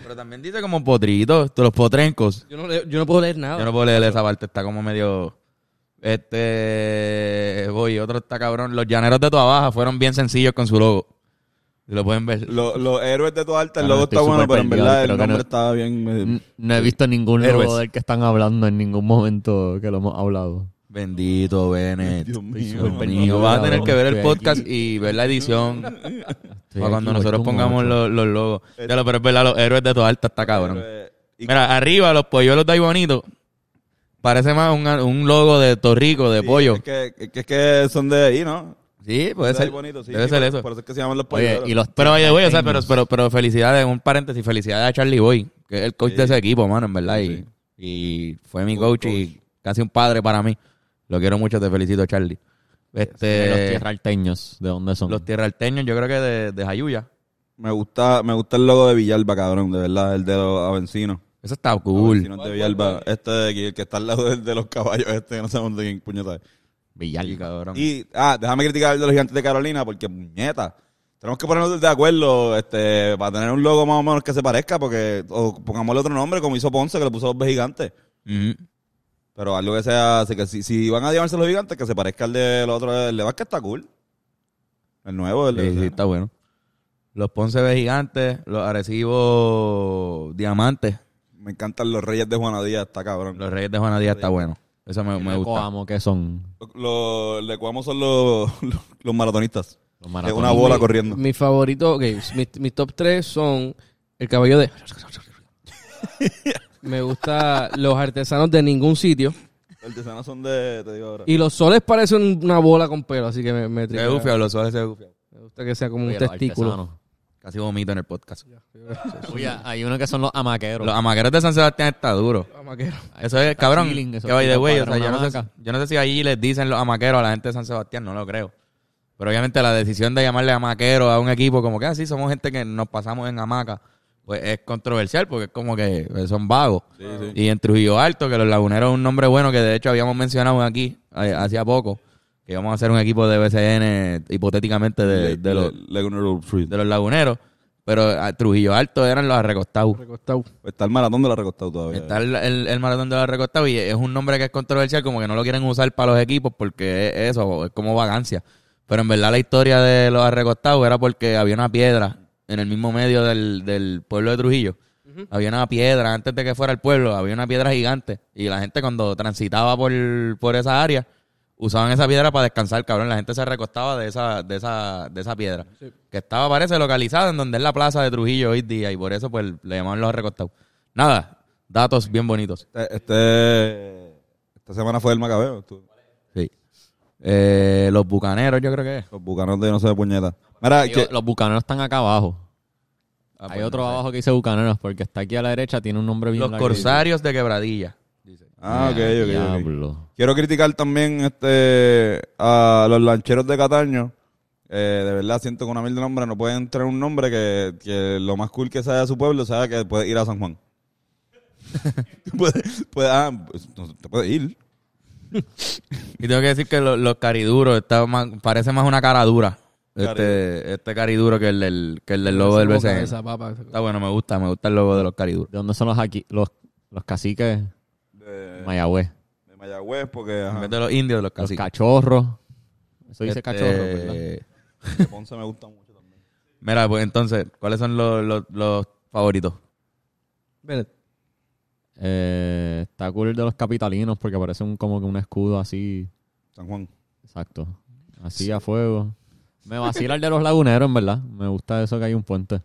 Pero también dice como potritos, los potrencos. Yo no, leo- yo no puedo leer nada. Yo no puedo leer esa parte, está como medio. Este. Voy, otro está cabrón. Los llaneros de Toa Baja fueron bien sencillos con su logo. Lo pueden ver. Los, los héroes de toda alta, el Ah, no, logo estoy está bueno, súper pero en perdido, verdad el creo que nombre no- estaba bien. eh, N- No he visto ningún Héroes. logo del que están hablando en ningún momento que lo hemos hablado. Bendito, Bennett. Dios mío. Dios vas a tener que ver el podcast y ver la edición para cuando nosotros pongamos los, los logos. Ya lo, pero es verdad, los héroes de Toa Alta está cabrón. Y- Mira, arriba los polluelos de ahí bonito. Parece más un, un logo de Torrico, de sí, pollo. Es que, es que, son de ahí, ¿no? Sí, puede ser. bonito, sí, Debe sí, ser eso. Por eso es que se llaman los Oye, pollos. y los Pero oye, güey, o sea, pero, pero, pero felicidades, un paréntesis, felicidades a Charlie Boy, que es el coach de ese equipo, mano, en verdad. Y, y fue mi coach, y casi un padre para mí. Lo quiero mucho, te felicito, Charlie. De Este, los tierralteños, ¿de dónde son? los tierralteños, yo creo que de, de Jayuya. Me gusta, me gusta el logo de Villalba, cabrón, de verdad, el de los avencinos. Eso está cool. Avencinos de Villalba. Este de aquí, el que está al lado del de los caballos, este, que no sabemos de quién puñeta es. Villalba. Cabrón. Y, ah, déjame criticar el de los gigantes de Carolina, porque, puñeta, tenemos que ponernos de acuerdo, este, para tener un logo más o menos que se parezca, porque, o pongámosle otro nombre, como hizo Ponce, que le puso los gigantes. Ujú. Pero algo que sea, así que si, si van a llamarse los gigantes, que se parezca al de los otros, el de Vázquez está cool. El nuevo, el de... Sí, sí, está bueno. Los Ponce B gigantes, los Arecibo Diamantes, Me encantan los Reyes de Juana Díaz, está cabrón. los Reyes de Juana Díaz está bueno. Eso me, me gusta. Coamo, que son? Los, los, le Cuamo son los, los, los maratonistas. Los Es maratonistas. una bola Mi- corriendo. Mi favorito, ok, mis, mis top 3 son el caballo de... Me gusta los artesanos de ningún sitio. Artesanos son de, te digo ahora. Y los soles parecen una bola con pelo, así que me, me, Se tripea. los soles se bufia. Me gusta que sea como un Oye, los testículo. artesanos. Casi vomito en el podcast. Oye, hay uno que son los amaqueros. Los amaqueros de San Sebastián está duro. Amaquero. Eso es, cabrón, chilling, eso que vaya de quita güey. O para sea, yo una no, sé, hamaca. yo no sé si allí les dicen los amaqueros a la gente de San Sebastián, no lo creo. Pero obviamente la decisión de llamarle amaquero a un equipo como que así somos gente que nos pasamos en hamaca, pues es controversial porque es como que pues, son vagos. Sí, sí. Y en Trujillo Alto, que los laguneros es un nombre bueno que de hecho habíamos mencionado aquí eh, hacía poco, que íbamos a hacer un equipo de BCN hipotéticamente de, de los, de los laguneros, pero a Trujillo Alto eran los arrecostados. Recostado. Está el maratón de la recostado todavía. Está el, el, el maratón de los recostados y es un nombre que es controversial, como que no lo quieren usar para los equipos porque es eso, es como vagancia. Pero en verdad la historia de los recostados era porque había una piedra en el mismo medio del, del pueblo de Trujillo. Había una piedra, antes de que fuera el pueblo, había una piedra gigante. Y la gente cuando transitaba por, por esa área, usaban esa piedra para descansar, cabrón. La gente se recostaba de esa, de esa, de esa piedra. Que estaba, parece, localizada en donde es la plaza de Trujillo hoy día. Y por eso, pues, le llamaban los recostados. Nada, datos bien bonitos. Este, este- esta semana fue el Macabeo. tú. Eh, los bucaneros, yo creo que es. Los bucanos de no sé de puñeta. Mira, Ellos- que, Los bucaneros están acá abajo. Ah, Hay pues, otro no sé. abajo que dice bucaneros porque está aquí a la derecha, tiene un nombre bien Los largo. corsarios de quebradilla. ah, ok, ok, ok. Diablo. Quiero criticar también este a los lancheros de Cataño. Eh, de verdad, siento que una mil de nombre no pueden tener un nombre que, que lo más cool que sea de su pueblo sea que puede ir a San Juan. Ah, pues, no, te puedes ir. Y tengo que decir que lo- los cariduros está más, parece más una cara dura. Este, Cariduro. este cariduro que el del, que el del logo del BCN. esa papa, esa- Está bueno, me gusta, me gusta el logo de los cariduros. ¿De dónde son los aquí, los, los caciques? De, Mayagüez. de Mayagüez, porque En ajá, vez de los indios, de los Los caciques. cachorros. Eso dice Este, cachorro, ¿verdad? de Ponce me gusta mucho también. Mira, pues entonces, ¿cuáles son los, los, los favoritos? Bennett. Eh, está cool el de los capitalinos porque parece un, como que un escudo así. San Juan. Exacto. Así a fuego. Me vacila el de los laguneros, en verdad. Me gusta eso que hay un puente.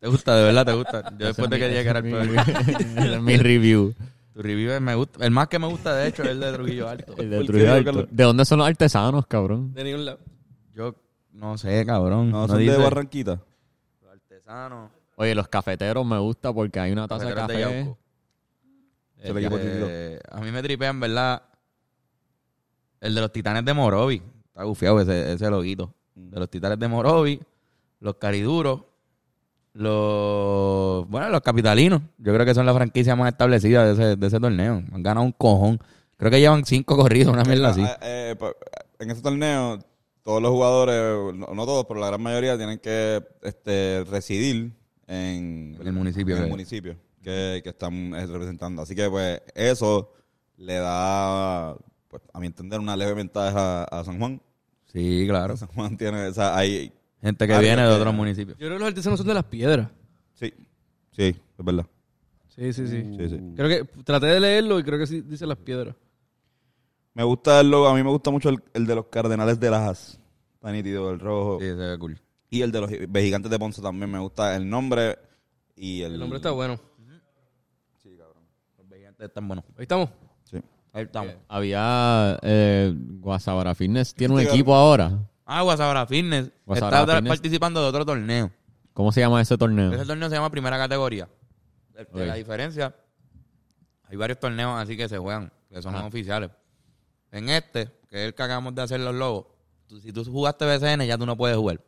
¿Te gusta? ¿De verdad te gusta? Yo después es de mi- que mi- es mi review. Tu review me gusta. El más que me gusta, de hecho, es el de Trujillo Alto. El de ¿Por qué, Trujillo Alto. Carlos? ¿De dónde son los artesanos, cabrón? De ningún lado. Yo no sé, cabrón. No, No, son dice. de Barranquita. Artesano. Oye, los cafeteros me gusta porque hay una taza de Cafeteros de café. Yauco. Es el equipo Eh, a mí me tripean, ¿verdad? El de los titanes de Morovi. Está gufiado ese, ese loguito. De los titanes de Morovi, los cariduros, los. Bueno, los capitalinos. Yo creo que son la franquicia más establecida de ese, de ese torneo. Han ganado un cojón. Creo que llevan cinco corridos, una mierda así. Ah, eh, pa- en ese torneo, todos los jugadores, no, no todos, pero la gran mayoría tienen que este, residir en, En el municipio en el que- municipio que, que están eh, representando. Así que, pues, eso le da, pues, a mi entender, una leve ventaja a San Juan. Sí, claro. San Juan tiene, o sea, hay, Gente que viene de otros municipios. Yo creo que los artesanos son de las piedras. sí, sí, es verdad. Sí, sí, sí. Sí, sí. Creo que traté de leerlo y creo que sí dice las piedras. Me gusta el logo, a mí me gusta mucho el, el de los Cardenales de Lajas. Está nítido, el rojo. Sí, se ve cool. Y el de los Gigantes de Ponce también me gusta el nombre y el... El nombre está bueno. Los gigantes están buenos. Ahí estamos. Sí. Ahí estamos. Había eh, Guasabara Fitness. ¿Tiene un Sí, equipo ahora? Ah, Guasabara Fitness. Guasabara está Fitness. participando de otro torneo. ¿Cómo se llama ese torneo? Ese torneo se llama Primera Categoría. La diferencia, hay varios torneos así que se juegan, que son Ajá. oficiales. En este, que es el que acabamos de hacer los logos, tú- si tú jugaste BCN ya tú no puedes jugar.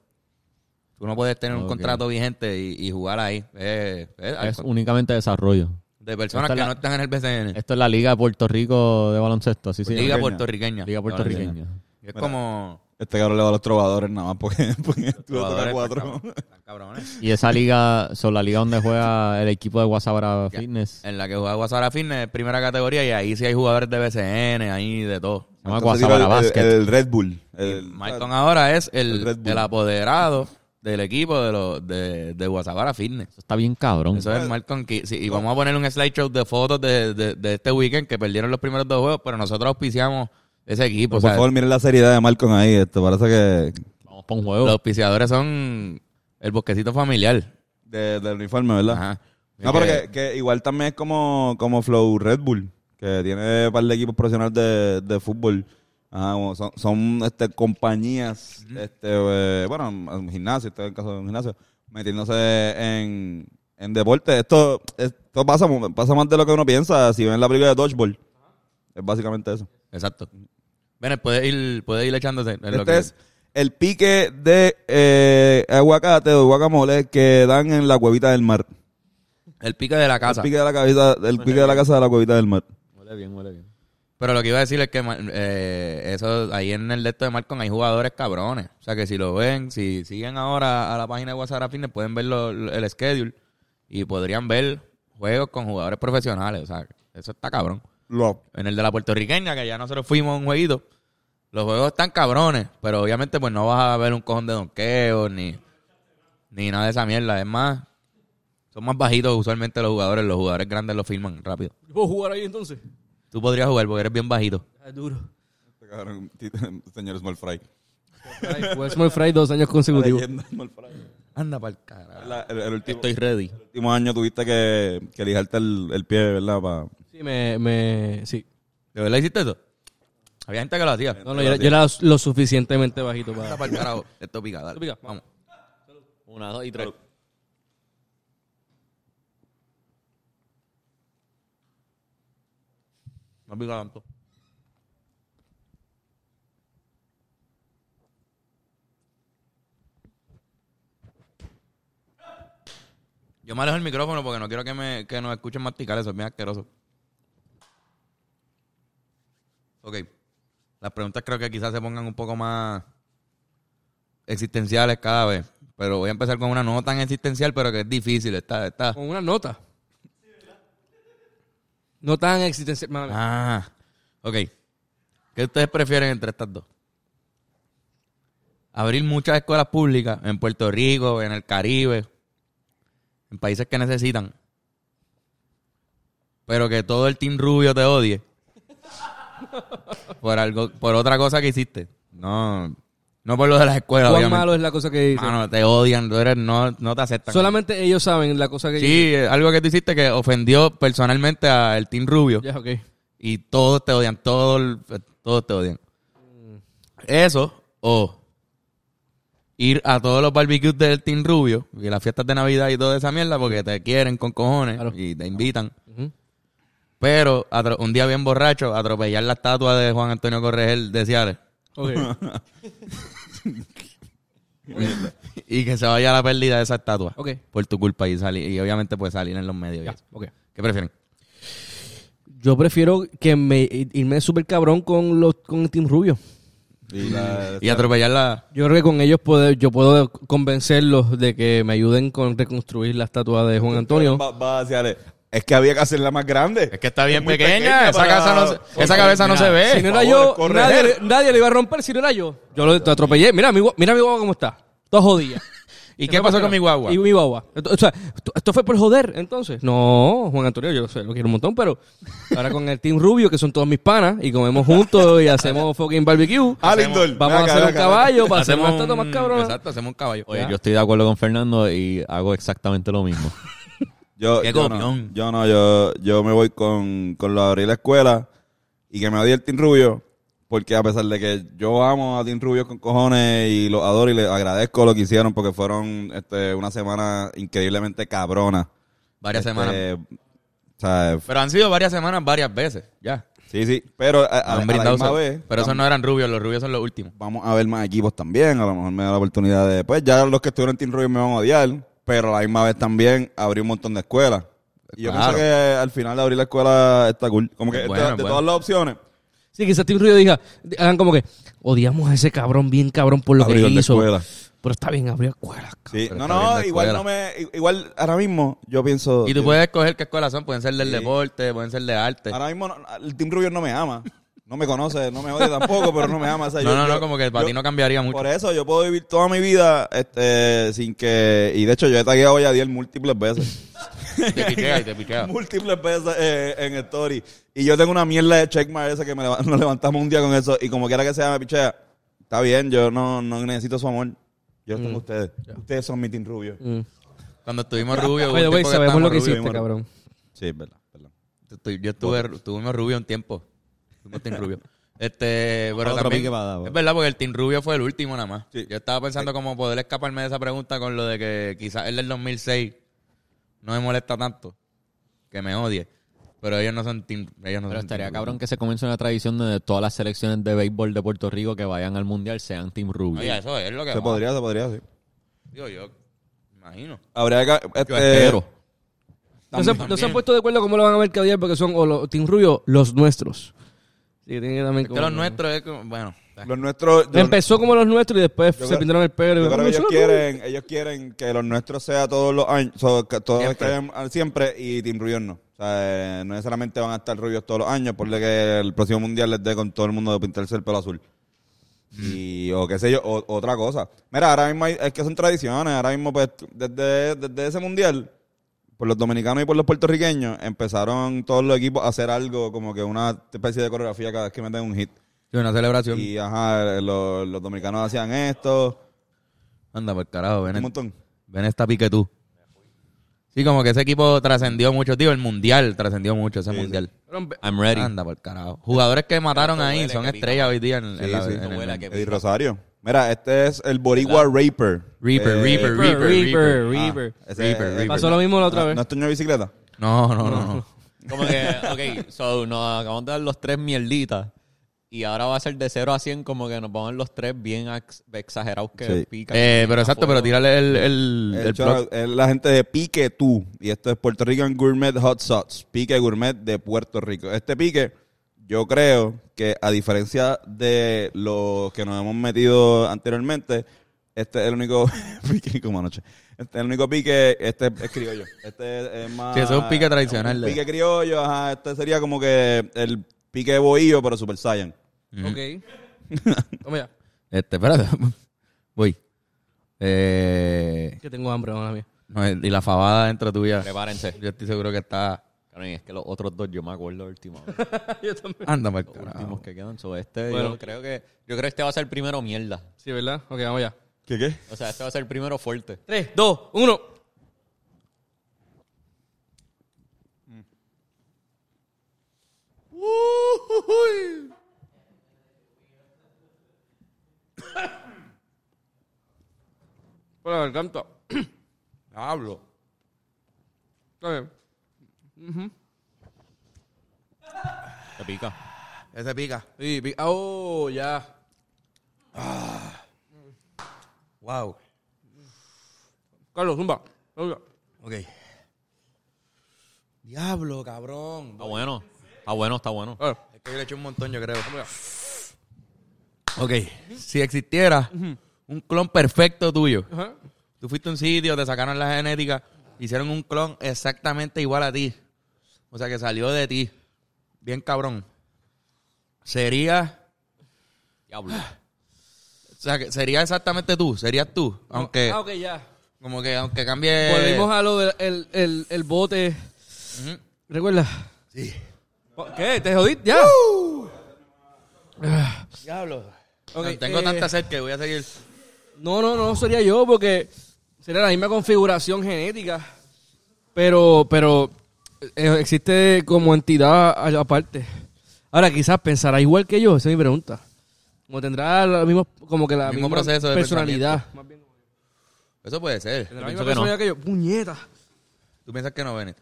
Tú no puedes tener un contrato vigente y, y jugar ahí. Es, es Es únicamente desarrollo. de personas esta que no están en el BCN. Esto es la Liga de Puerto Rico de baloncesto, así se Liga puertorriqueña. Liga puertorriqueña. Es como... Este cabrón le va a los trovadores nada más porque, porque tú cuatro. están están cabrones. Y esa liga, son la liga donde juega el equipo de Guasabara Ya. Fitness. En la que juega Guasabara Fitness, primera categoría, y ahí sí hay jugadores de BCN, ahí de todo. Se llama Guasabara el, el- Basket. el Red Bull. El, ahora es el el apoderado del equipo de los de, de Guasabara Fitness. Eso está bien cabrón. Eso es Malcolm Key. Sí, y vamos a poner un slideshow de fotos de, de, de este weekend que perdieron los primeros dos juegos, pero nosotros auspiciamos ese equipo. por o sea, favor, miren la seriedad de Malcolm ahí. Esto parece que Vamos para un juego. los auspiciadores son el bosquecito familiar. de- del uniforme, ¿verdad? Ajá. No, pero que, que igual también es como, como Flow Red Bull, que tiene un par de equipos profesionales de, de fútbol. Ajá, como son, son este, compañías, este, eh, bueno, en gimnasio, este es el caso de un gimnasio, metiéndose en, en deporte. Esto, esto pasa, pasa más de lo que uno piensa. Si ven la película de Dodgeball, es básicamente eso. Exacto. Ven, puede ir, puede ir echándose. lo Este que- es el pique de eh, aguacate o guacamole que dan en la cuevita del mar. el pique de la casa. El pique de la cabeza, el pique de la casa de la cuevita del mar. Huele bien, huele bien. Pero lo que iba a decir es que eh, eso ahí en el de esto de Malcolm hay jugadores cabrones. O sea que si lo ven, si siguen ahora a la página de WhatsApp Fitness, pueden ver lo- el schedule y podrían ver juegos con jugadores profesionales. O sea, eso está cabrón. Lo, En el de la puertorriqueña, que ya nosotros fuimos a un jueguito, los juegos están cabrones, pero obviamente pues no vas a ver un cojón de donqueo ni, ni nada de esa mierda. Es más, son más bajitos usualmente los jugadores. Los jugadores grandes los filman rápido. ¿Yo ¿Puedo jugar ahí entonces? Tú podrías jugar porque eres bien bajito. Ah, duro. Este cabrón, señor Small Fry. Fue Small Fry dos años consecutivos. Leyenda Small Fry. Anda para el carajo. La- el, el último, Estoy ready. el último año tuviste que, que lijarte el, el pie, ¿verdad? Pa, Sí, me, me, sí. ¿De verdad hiciste eso? Había gente que lo hacía. No, no, yo, era- yo era lo suficientemente bajito Anda para... para el carajo. Esto pica, dale. Esto pica. Vamos. Una, dos y tres. No pica tanto. Yo me alejo el micrófono porque no quiero que, me, que nos escuchen masticar. Eso es bien asqueroso. Ok. Las preguntas creo que quizás se pongan un poco más existenciales cada vez. Pero voy a empezar con una no tan existencial, pero que es difícil. Está, está. Con una nota. No tan existencial. mami. Ah, ok. ¿Qué ustedes prefieren entre estas dos? Abrir muchas escuelas públicas en Puerto Rico, en el Caribe, en países que necesitan, pero que todo el team rubio te odie por algo, por otra cosa que hiciste. No, no por lo de las escuelas. ¿Cuán obviamente. malo es la cosa que dice? Mano, te odian, tú eres- no, no te aceptan. Solamente ellos saben la cosa que Sí, eh, algo que tú hiciste que ofendió personalmente al team rubio. Ya, ok. Y todos te odian, todos, todos te odian. Eso, o ir a todos los barbecues del Team Rubio y las fiestas de Navidad y toda esa mierda porque te quieren con cojones Claro. y te invitan. Ujú. Pero atro- un día bien borracho, atropellar la estatua de Juan Antonio Corregel de Ciales Ok. y que se vaya a la pérdida de esa estatua Ok. por tu culpa y salir y obviamente pues salir en los medios. y Ya, eso. ok. ¿Qué prefieren? Yo prefiero que me irme súper cabrón con los con el Team Rubio. Y la- Y atropellar la... Yo creo que con ellos puedo, yo puedo convencerlos de que me ayuden con reconstruir la estatua de Juan Antonio. Va, va hacia. Es que había que hacerla más grande. Es que está bien pequeña, pequeña esa, para- casa no se- esa cabeza no se ve. Si no era yo, favor, nadie, nadie le iba a romper si no era yo. Yo lo, lo atropellé. Mira mi, mira mi guagua cómo está. Todo jodida. ¿Y qué pasó con mi guagua? Y mi guagua. Esto, o sea, esto, fue por joder, entonces. No, Juan Antonio, yo sé, lo quiero un montón, pero ahora con el Team Rubio, que son todos mis panas, y comemos juntos y hacemos fucking barbecue. Alindor, Vamos a hacer un caballo para hacer Hacemos más un- cabrona. Exacto, hacemos un caballo. Oye, Ya. yo estoy de acuerdo con Fernando y hago exactamente lo mismo. Yo, Qué yo no, yo no, yo, yo me voy con, con lo de abrir la escuela y que me odie el Team Rubio, porque a pesar de que yo amo a Team Rubio con cojones y los adoro y les agradezco lo que hicieron porque fueron este, una semana increíblemente cabrona. Varias Este, semanas. Pero han sido varias semanas, varias veces. Ya. sí, sí, pero a, a- a la misma vez pero esos no eran rubios, los rubios son los últimos. vamos a ver más equipos también, a lo mejor me da la oportunidad de, pues ya los que estuvieron en Team Rubio me van a odiar, pero a la misma vez también abrí un montón de escuelas. Y yo Claro. pienso que al final de abrir la escuela está cool. Como que de- bueno. todas las opciones, Sí, quizás Team Rubio diga, hagan como que, odiamos a ese cabrón bien cabrón por lo Abrió que hizo. escuela. Pero está bien, abrió escuelas. Sí, no, no, igual no me, igual ahora mismo yo pienso. Y tú puedes escoger qué escuelas son. Pueden ser del Sí. deporte, pueden ser de arte. Ahora mismo no- el Team Rubio no me ama. No me conoce, no me odia tampoco, pero no me ama. O sea, No, yo- no, no, yo- como que para yo- ti no cambiaría mucho. Por eso yo puedo vivir toda mi vida este, sin que. Y de hecho, yo he tagueado ya a Diel múltiples veces. Te pichea y te pichea. múltiples veces eh, en Story. Y yo tengo una mierda de checkmark esa que me leva- nos levantamos un día con eso. Y como quiera que sea, me pichea. Está bien, yo no, no necesito su amor. Yo estoy con ustedes. Ustedes son mi Team Rubio. Mm. Cuando estuvimos rubios. way, tiempo sabemos lo que hiciste, cabrón. Sí, es verdad. yo estuve, estuvimos rubio un tiempo. Fuimos Team Rubio. Este, pero Otro también, pique para dar, es verdad porque el Team Rubio fue el último nada más. Sí. Yo estaba pensando cómo poder escaparme de esa pregunta con lo de que quizás el del 2006 no me molesta tanto que me odie. Pero ellos no son Team ellos no Pero son estaría Team cabrón Rubio. que se comience una tradición de todas las selecciones de béisbol de Puerto Rico que vayan al mundial sean Team Rubio. Oye, eso es lo que Se va. podría, se podría, sí. Digo yo, imagino. Habría que. Este, espero. No se, no se han puesto de acuerdo cómo lo van a mercadear porque son o los Team Rubio, los nuestros. Sí, tienen que también Es que como- los nuestros es como, bueno. los nuestros. yo- Empezó como los nuestros y después se creo- pintaron el pelo. Yo creo que "No, ellos quieren, ellos quieren que los nuestros sea todos los años, so, que todos Siempre. que hayan- siempre y Team Rubios no. O sea, eh, no necesariamente van a estar rubios todos los años, por que el próximo mundial les dé con todo el mundo de pintarse el pelo azul. Y, o qué sé yo, o- otra cosa. Mira, ahora mismo hay- es que son tradiciones, ahora mismo pues desde, desde ese mundial, por los dominicanos y por los puertorriqueños, empezaron todos los equipos a hacer algo como que una especie de coreografía cada vez que meten un hit. Sí, una celebración. Y ajá, los, los dominicanos hacían esto, Anda, por carajo, ven, un montón. ven esta pique tú. Sí, como que ese equipo trascendió mucho, tío. El mundial trascendió mucho, ese Sí, mundial. I'm ready. Anda, por carajo. Jugadores que mataron ahí son estrellas hoy día en, en la, sí. en el- Eddie Rosario. Mira, este es el Boricua Raper. Reaper, Eh, Reaper, Reaper, Reaper, Reaper, ah, Reaper. ese- Reaper, eh, Reaper. Pasó lo mismo la otra ¿No, vez. ¿No es tuño de bicicleta? No, no, no, no. Como que, ok, so nos acabamos de dar los tres mierditas. Y ahora va a ser de 0 a 100 como que nos vamos los tres bien ex- exagerados que Sí. pican. Eh, pero exacto, pero tírale el, el, El el es la gente de Pique Tú. Y esto es Puerto Rican Gourmet Hot Sauce. Pique Gourmet de Puerto Rico. Este pique, yo creo que a diferencia de los que nos hemos metido anteriormente, este es el único pique como anoche. Este es el único pique, este es criollo. Este es más. Sí, eso es un pique tradicional de- Pique criollo, ajá. Este sería como que el pique de bohío, pero Super Saiyan. Ok. Vamos ya. Este, espérate. Voy. Eh, Que tengo hambre, mamá mía. no, y la fabada dentro tuya. Prepárense. Yo estoy seguro que está. Y es que los otros dos yo me acuerdo la última vez. Yo también. Anda, mal Los carajo. últimos que quedan. So, este Bueno. yo creo que yo creo que este va a ser el primero mierda. Sí, ¿verdad? Ok, vamos ya. ¿Qué qué? O sea, este va a ser el primero fuerte. 3, 2, 1. Por la garganta. Hablo. Está bien. Te pica. Ese pica. Sí, pi- oh, ya. Wow. Carlos, zumba. Zumba. Ok. Diablo, cabrón. Está bueno. Está bueno, está bueno. A ver. Es que yo le eché un montón, yo creo. Ok. Si existiera un clon perfecto tuyo, Ajá. tú fuiste a un sitio, te sacaron la genética, hicieron un clon exactamente igual a ti. O sea, que salió de ti. Bien cabrón. Sería... Diablo. O sea, que sería exactamente tú. Serías tú. Aunque... Ah, ok, ya. Como que aunque cambie... Volvimos a lo del el, el, el bote. ¿Recuerdas? Sí. ¿Qué? ¿Te jodiste? ¿Ya? Diablo. Ok, Tengo eh, tanta sed que voy a seguir... No, no, no sería yo porque sería la misma configuración genética. Pero, pero existe como entidad aparte. Ahora, quizás pensará igual que yo, esa es mi pregunta. Como tendrá la misma, como que la Mismo misma proceso de personalidad. Más bien, Eso puede ser. tendrá la pienso misma que no. personalidad que yo. Puñeta. ¿Tú piensas que no, Bennett?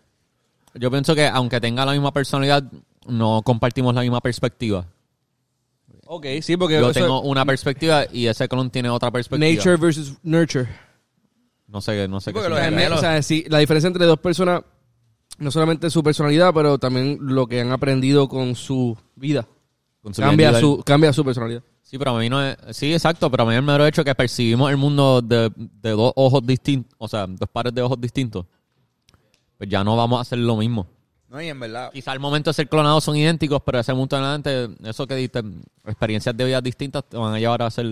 Yo pienso que aunque tenga la misma personalidad, no compartimos la misma perspectiva. Ok, sí, porque Yo tengo es una perspectiva y ese clon tiene otra perspectiva. nature versus nurture. No sé, no sé Sí, qué porque lo O sea, significa. gemelos. o sea, sí, la diferencia entre dos personas, no solamente su personalidad, pero también lo que han aprendido con su vida. Con su Cambia su, cambia su personalidad. Sí, pero a mí no es... Sí, exacto, pero a mí el mero hecho que percibimos el mundo de, de dos ojos distintos, o sea, dos pares de ojos distintos, pues ya no vamos a hacer lo mismo. No, y en verdad... Quizá al momento de ser clonados son idénticos, pero ese punto en adelante, eso que diste, experiencias de vida distintas te van a llevar a ser...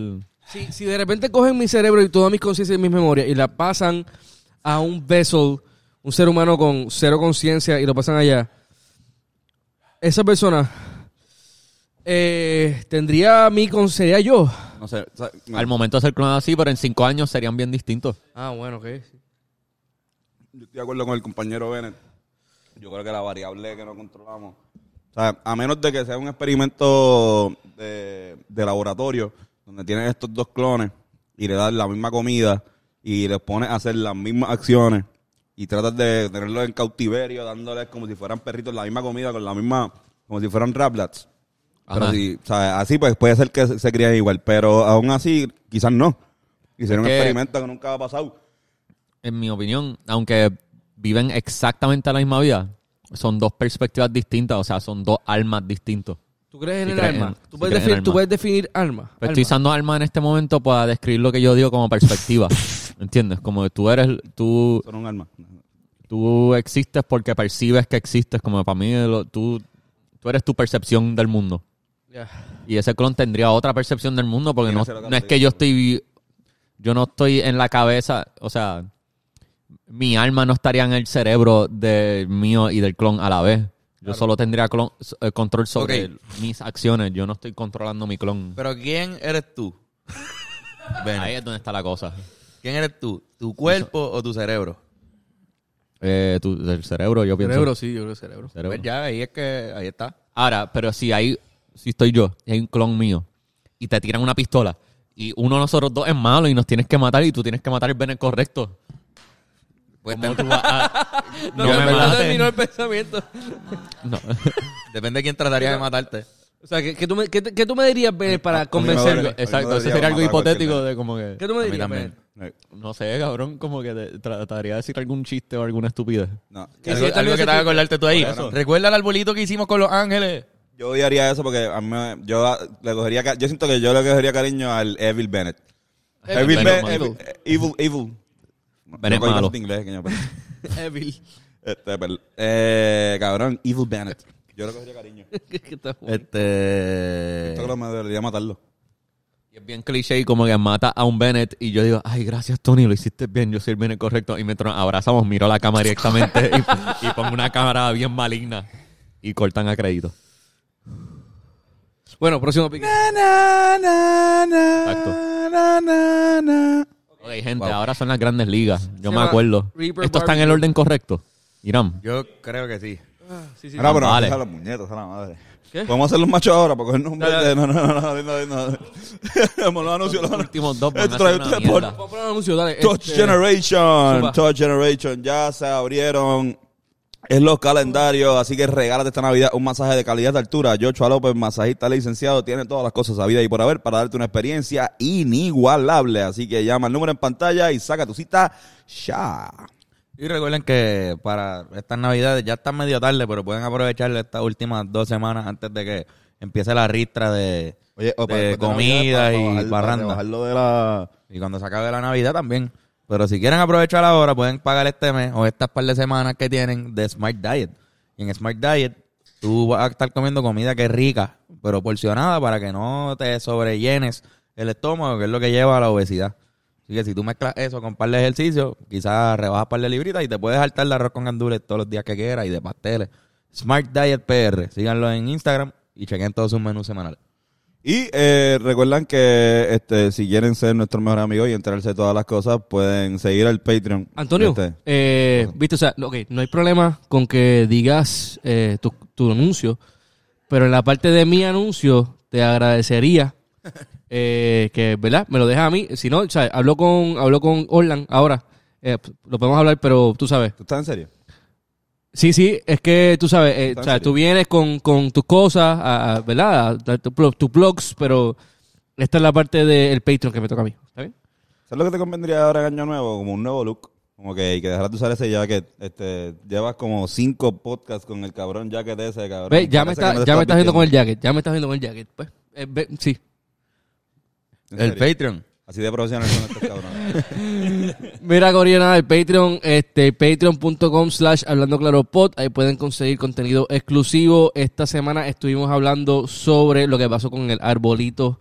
Si, si de repente cogen mi cerebro y todas mis conciencias y mis memorias y la pasan a un vessel, un ser humano con cero conciencia y lo pasan allá, esa persona eh, tendría mi con sería yo. No sé. o sea, no. Al momento de ser clonados sí, pero en cinco años serían bien distintos. Ah, bueno, ok. Yo estoy de acuerdo con el compañero Bennett. Yo creo que la variable que no controlamos. O sea, a menos de que sea un experimento de, de laboratorio, donde tienen estos dos clones y le das la misma comida y les pones a hacer las mismas acciones y tratas de tenerlos en cautiverio, dándoles como si fueran perritos la misma comida, con la misma, como si fueran rablats. Pero si, o sea, así pues puede ser que se, se críen igual, pero aún así quizás no. Un Es que- experimento que nunca ha pasado. En mi opinión, aunque viven exactamente la misma vida, son dos perspectivas distintas, o sea, son dos almas distintos. ¿Tú crees en Sí el creen- alma? sí ¿Tú, puedes definir, tú alma. puedes definir alma. Pero alma. estoy usando alma en este momento para describir lo que yo digo como perspectiva. ¿Entiendes? Como que tú eres, tú, Son un alma. tú existes porque percibes que existes. Como para mí, lo- tú, tú eres tu percepción del mundo. Y ese clon tendría otra percepción del mundo porque no, no es que yo estoy, yo no estoy en la cabeza, o sea, mi alma no estaría en el cerebro del mío y del clon a la vez. Yo solo tendría clon- eh, control sobre mis acciones. Yo no estoy controlando mi clon. Pero ¿quién eres tú? Ahí es donde está la cosa. ¿Quién eres tú? ¿Tu cuerpo o tu cerebro? Eh, tu- del cerebro, yo pienso. Cerebro, sí, yo creo que cerebro. Cerebro. Pues ya, ahí es que... Ahí está. Ahora, pero si hay, si estoy yo y hay un clon mío y te tiran una pistola y uno de nosotros dos es malo y nos tienes que matar y tú tienes que matar el ven correcto. Pues ¿Cómo tú vas a- No, no no, me no terminó el pensamiento. No. Depende de quién trataría de matarte. O sea, ¿qué, qué tú, me, qué, qué tú me dirías, para duele. Exacto, eso sería algo hipotético de como que... ¿Qué tú me dirías? Eh, No sé, cabrón, como que te trataría de decir algún chiste o alguna estupidez. No. Que Algo, algo que te haga acordarte tú ahí. Eso. Recuerda el arbolito que hicimos con los ángeles. Yo odiaría eso porque a mí yo le cogería yo siento que yo le cogería cariño al Evil Bennett. Evil Evil, Bennett. Evil, Evil, Evil. Cogí malo. inglés, que yo- Evil. Este, per- eh, cabrón, Evil Bennett. Yo le cogería cariño. ¿Qué está bueno? Este. Esto que me debería matarlo. Y es bien cliché y como que mata a un Bennett y yo digo, ay, gracias Tony, lo hiciste bien, yo soy el Bennett correcto. Y mientras nos abrazamos, miro la cámara directamente y, y pongo una cámara bien maligna y cortan a crédito. Bueno, próximo pique. Exacto. Ok, gente, ahora son las grandes ligas. Yo Se me acuerdo. Reaper ¿Esto está en el orden correcto? Irán. Yo creo que sí. Sí, sí. Ahora, pero vale. deja los muñetos, a la madre. ¿Qué? Podemos hacer los machos ahora para coger nombre Dale, de... No, no, no, no, no, no, no. Vamos, los anuncios, los Los últimos dos van a Esto ser trae una usted por- mierda. Vamos a poner un anuncio, dale. Touch Este, Generation. Touch Generation, ya se abrieron en los calendarios, así que regálate esta Navidad un masaje de calidad de altura. Joshua López, masajista licenciado, tiene todas las cosas sabidas y por haber para darte una experiencia inigualable. Así que llama al número en pantalla y saca tu cita ya. Y recuerden que para estas navidades ya está medio tarde, pero pueden aprovechar estas últimas dos semanas antes de que empiece la ristra de, Oye, o para- de para comida para y bajar- para parranda. bajarlo de la... Y cuando se acabe la Navidad también. Pero si quieren aprovechar ahora, pueden pagar este mes o estas par de semanas que tienen de Smart Diet. Y en Smart Diet, tú vas a estar comiendo comida que es rica, pero porcionada para que no te sobrellenes el estómago, que es lo que lleva a la obesidad. Así que si tú mezclas eso con par de ejercicio, quizás rebajas par de libritas y te puedes hartar de arroz con gandules todos los días que quieras y de pasteles. Smart Diet PR. Síganlo en Instagram y chequen todos sus menús semanales. Y eh, recuerdan que este, si quieren ser nuestro mejor amigo y enterarse de todas las cosas, pueden seguir al Patreon. Antonio, Este, eh, viste, o sea, ok, no hay problema con que digas eh, tu, tu anuncio, pero en la parte de mi anuncio te agradecería eh, que, ¿verdad? Me lo dejas a mí. Si no, o sea, hablo con, hablo con Orlan ahora. Eh, lo podemos hablar, pero tú sabes. ¿Tú estás en serio? Sí, sí, es que tú sabes, eh, ¿Está o sea, tú vienes con, con tus cosas, a- a- ¿verdad? A dar tu blog- tus blogs, pero esta es la parte del Patreon que me toca a mí. ¿Está bien? ¿Sabes lo que te convendría ahora en Año Nuevo? Como un nuevo look. Como que, y que dejaras de usar ese jacket. Este, llevas como cinco podcasts con el cabrón jacket ese, cabrón. Ve, ya me, está, no te ya me estás viendo con el jacket, ya me estás viendo con el jacket. Pues, eh, ve- sí. ¿En El serio? Patreon. Así de profesional son estos cabrones. Mira, Corina, el Patreon, este, patreon.com slash hablando claro pod, ahí pueden conseguir contenido exclusivo. Esta semana estuvimos hablando sobre lo que pasó con el arbolito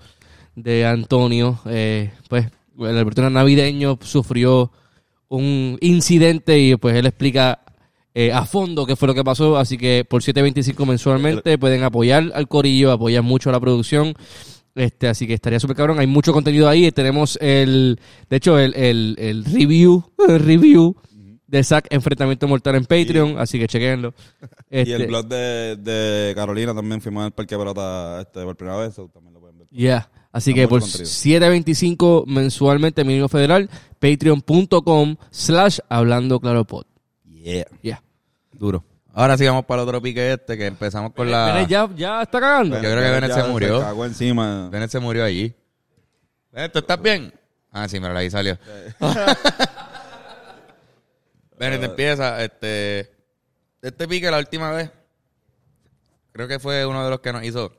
de Antonio. Eh, pues, el arbolito navideño sufrió un incidente y pues él explica eh, a fondo qué fue lo que pasó. Así que por 7.25 mensualmente pueden apoyar al corillo, apoyar mucho a la producción. Este, así que estaría súper cabrón. Hay mucho contenido ahí. Tenemos el, de hecho, el, el, el review, el review de Zack Enfrentamiento Mortal en Patreon. Así que chequenlo. Y Este, el blog de, de Carolina también fuimos al Parque de Pelota este, por primera vez. también lo pueden ver. Yeah. Así Está que por contenido. 7.25 mensualmente mínimo federal, patreon.com slash hablando claro pod. Yeah. Yeah. Duro. Ahora sí vamos para el otro pique este, que empezamos con la... Bennett ya, ya está cagando. Yo creo que Bennett se murió. cagó encima. Bennett se murió allí. Bennett, ¿tú estás bien? Ah, sí, mira, ahí salió. Bennett empieza, este... Este pique la última vez, creo que fue uno de los que nos hizo...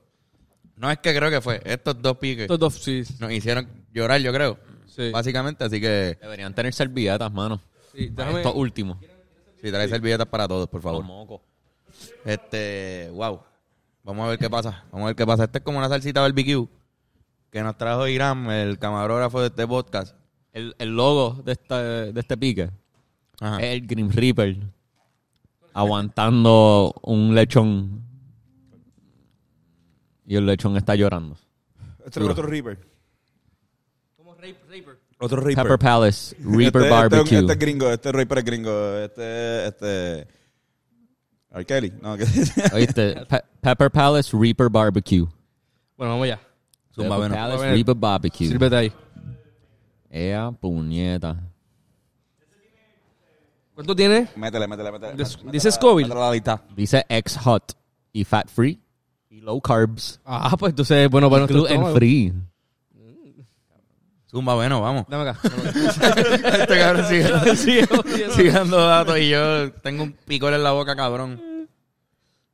No es que creo que fue, estos dos piques Estos dos, sí. nos hicieron llorar, yo creo. Sí. Básicamente, así que... Deberían tener servilletas, mano. Sí, déjame- Estos últimos. Si trae servilletas para todos, por favor. Moco. Este, wow. Vamos a ver qué pasa. Vamos a ver qué pasa. Este es como una salsita barbecue que nos trajo Irán, el camarógrafo de este podcast. El, el logo de este, de este pique Ajá. es el Grim Reaper aguantando un lechón. Y el lechón está llorando. Este es otro Reaper. ¿Cómo Raper? Otro Reaper. Pepper Palace, Reaper este, Este, Barbecue. este es gringo, este Reaper es gringo. Este, este... R. Kelly. No, que... ¿Oíste? Pe- Pepper Palace, Reaper Barbecue. Bueno, vamos allá. Zumba, Pepper bueno. Palace, Bueno. Reaper Barbecue. Sírvete ahí. Ea, puñeta. ¿Cuánto tiene? métele, métele, métele. Dice- métele dice la- Scoville. métele la lista. Dice ex hot y fat free. Y low carbs. Ah, pues entonces, bueno, para nuestro Gluten estómago. free. Zumba, bueno, vamos. Dame acá. dame acá. este cabrón sigue, Sigue dando datos y yo tengo un picor en la boca, cabrón.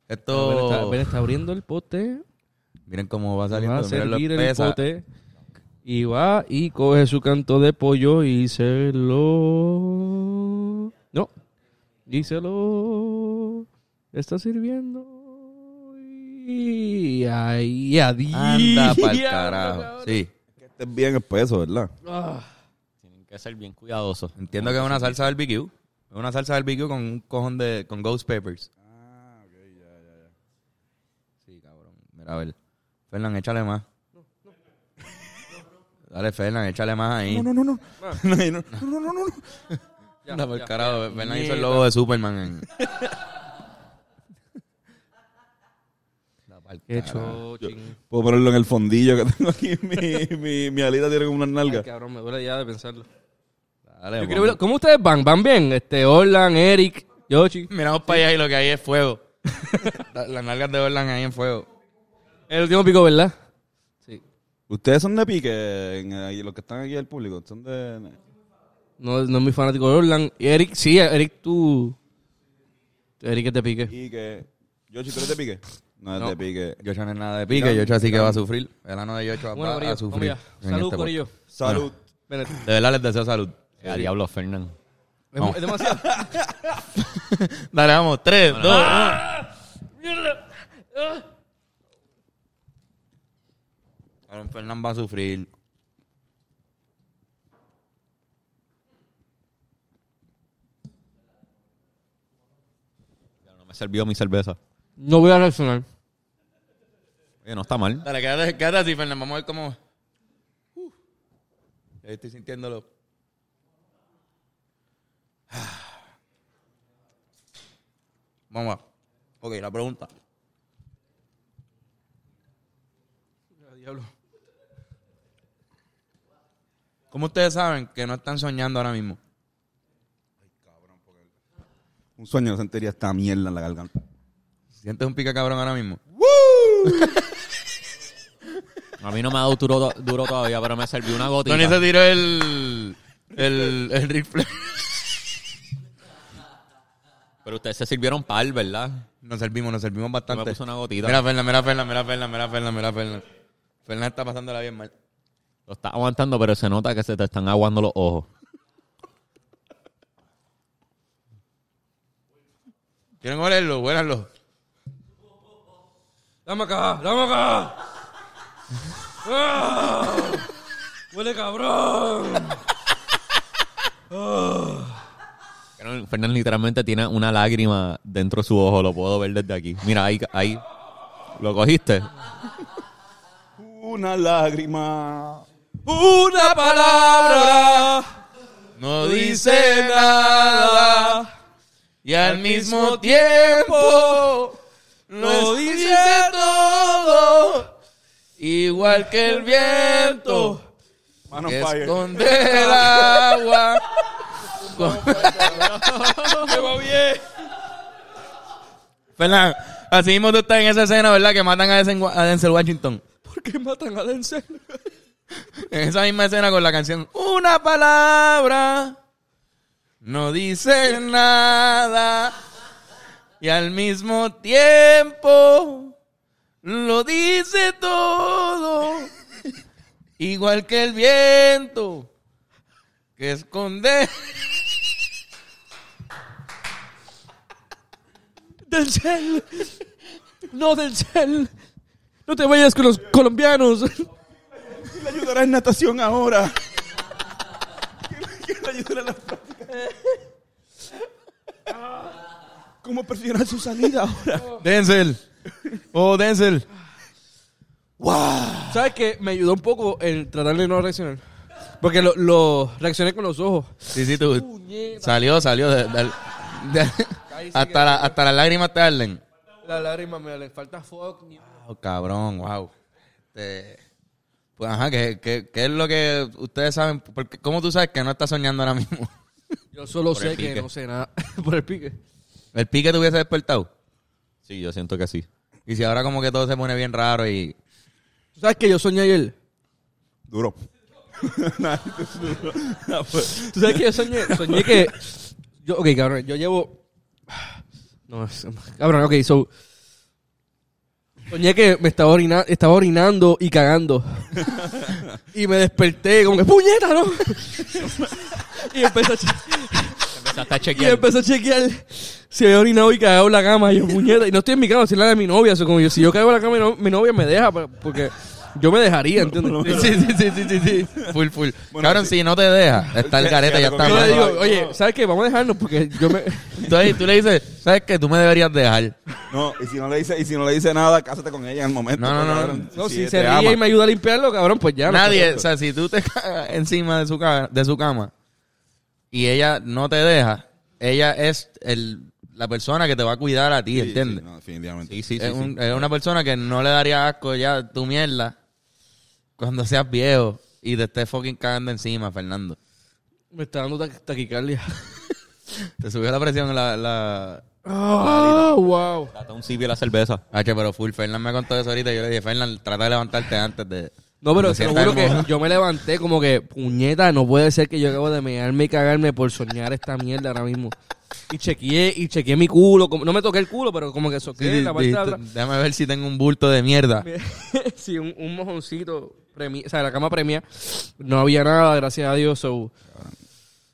Esto... está, Ben está abriendo el pote. Miren cómo va Va saliendo. a miren lo servir el pote. Y va y coge su canto de pollo y se lo... No. Y se lo... Está sirviendo. Y ahí, adiós. Anda pa'l carajo. Sí. Estés bien espeso, ¿verdad? Ah. Tienen que ser bien cuidadosos. Entiendo que es una salsa barbecue. Es una salsa barbecue con un cojón de... con ghost peppers. Ah, ok, ya, ya, ya. Sí, cabrón. Mira, a ver. Fernán, échale más. Dale, Fernán, échale más ahí. No, no, no, no. No, no, no, no, no, no. Ya, Anda por ya, carajo. Fernán hizo el logo de Superman en... Da pa'l Qué chochín. Puedo ponerlo en el fondillo que tengo aquí. Mi, mi, mi alita tiene como unas Ay, nalgas. cabrón, me duele ya de pensarlo. Dale, Yo vamos. quiero ver- ¿Cómo ustedes van? ¿Van bien? Este, Orlan, Eric, Yoshi. Miramos para allá y lo que hay es fuego. La- Las nalgas de Orlan ahí en fuego. El último pico, ¿verdad? Sí. Ustedes son de pique, en, los que están aquí del público. Son de. No, no es muy fanático de Orlan. Y Eric, sí, Eric, tú. Eric es de pique. Y que. Yoshi, ¿tú eres de pique? No es No. de pique. Yocho no es nada de pique. Yocho así que va a sufrir. El ano de Yocho va Bueno, a Corillo, sufrir. en Salud, este Corillo. Salud. De verdad les deseo salud. A diablo, Fernán. es demasiado. Dale, vamos. Tres, dos, uno. Aaron Fernán va a sufrir. Ya No me sirvió mi cerveza. No voy a reaccionar. Oye, no está mal. Dale, quédate, quédate así, Fernán. Vamos a ver cómo. Uh. Ahí estoy sintiéndolo. Vamos a. Ok, la pregunta. ¿Cómo ustedes saben que no están soñando ahora mismo? Un sueño sentiría esta mierda en la garganta. ¿Sientes un pica cabrón ahora mismo? A mí no me ha dado duro, duro todavía, pero me sirvió una gotita. Tony se tiró el. El. El rifle. Pero ustedes se sirvieron par, ¿verdad? Nos servimos, nos servimos Yo bastante. me puse una gotita. Mira, Fernan, mira, Fernan, mira, Fernan, mira, Fernan, mira, Fernan. Fernan está pasándola bien mal. Lo estás aguantando, pero se nota que se te están aguando los ojos. ¿Quieren olerlo? Huélanlo. Dame acá, dame acá. Ah, Huele cabrón. Fernan literalmente tiene una lágrima dentro de su ojo, lo puedo ver desde aquí. Mira, ahí, ahí. ¿Lo cogiste? Una lágrima. Una palabra. No dice nada. Y al mismo tiempo lo dice todo. Igual que el viento Mano que fire. esconde el agua. Me va bien. Fernan, así mismo tú estás en esa escena, ¿verdad? Que matan a Denzel, a Denzel Washington. ¿Por qué matan a Denzel? En esa misma escena con la canción Una palabra no dice nada y al mismo tiempo lo dice todo igual que el viento que esconde Denzel. No, Denzel. No te vayas con los colombianos. ¿Quién le ayudará en natación ahora? ¿Quién le ayudará en la práctica? ¿Cómo perfeccionar su salida ahora? Denzel oh Denzel ¿Sabes qué? Me ayudó un poco el tratar de no reaccionar. Porque lo, lo reaccioné con los ojos. sí sí tú Puñeta. salió salió de- de- de- hasta la, hasta las lágrimas te arden La lágrima me le falta fuck. Oh, cabrón, wow. Este, pues ajá, ¿qué, qué, qué es lo que ustedes saben? Porque, ¿Cómo tú sabes que no estás soñando ahora mismo? Yo solo Por el sé que pique. no sé nada. Por el pique. ¿El pique te hubiese despertado? Sí, yo siento que sí. Y si ahora como que todo se pone bien raro y... ¿Tú sabes que yo soñé ayer? Duro. ¿Tú sabes que yo soñé? Soñé que... Yo, ok, cabrón, yo llevo... No, es- cabrón, ok, so... Soñé que me estaba, orina- estaba orinando y cagando. y me desperté como que, ¡puñeta, no! y empecé a, che- Empezaste a y chequear. empecé a chequear si había orinado y cagado en la cama. Y yo, puñeta. Y no estoy en mi cama, estoy en la de mi novia. O sea, como yo, si yo cago en la cama, mi, no- mi novia me deja. Porque yo me dejaría, ¿entiendes? Sí, sí, sí, sí, sí, sí. Full, full. Cabrón, si no te deja, está el careta, ya está Yo le mal. digo, oye, ¿sabes qué? Vamos a dejarnos porque yo me... Entonces tú le dices, ¿sabes qué? Tú me deberías dejar. No, y si no le dice, y si no le dice nada, cásate con ella en el momento. No, no, no. cabrón. No, si te se ama. ríe y me ayuda a limpiarlo, cabrón, pues ya. Nadie, o sea, si tú te cagas encima de su, ca- de su cama y ella no te deja, ella es el, la persona que te va a cuidar a ti, Sí, ¿entiendes? sí, no, definitivamente. Sí, sí, sí. es, sí. un- es una persona que no le daría asco ya tu mierda cuando seas viejo y te estés fucking cagando encima, Fernando. Me está dando taqu- taquicardia. Te subió la presión la... la... ¡Ah, wow! Date un sibio a la cerveza. H, pero full, Fernando me contó eso ahorita yo le dije, Fernando, trata de levantarte antes de... No, pero te lo juro que yo me levanté como que, puñeta, no puede ser que yo acabo de mearme y cagarme por soñar esta mierda ahora mismo. Y chequeé, y chequeé mi culo, como- no me toqué el culo, pero como que soqué Sí, la parte de atrás. Déjame ver si tengo un bulto de mierda. sí, un, un mojoncito, premi- o sea, la cama premia. No había nada, gracias a Dios, so...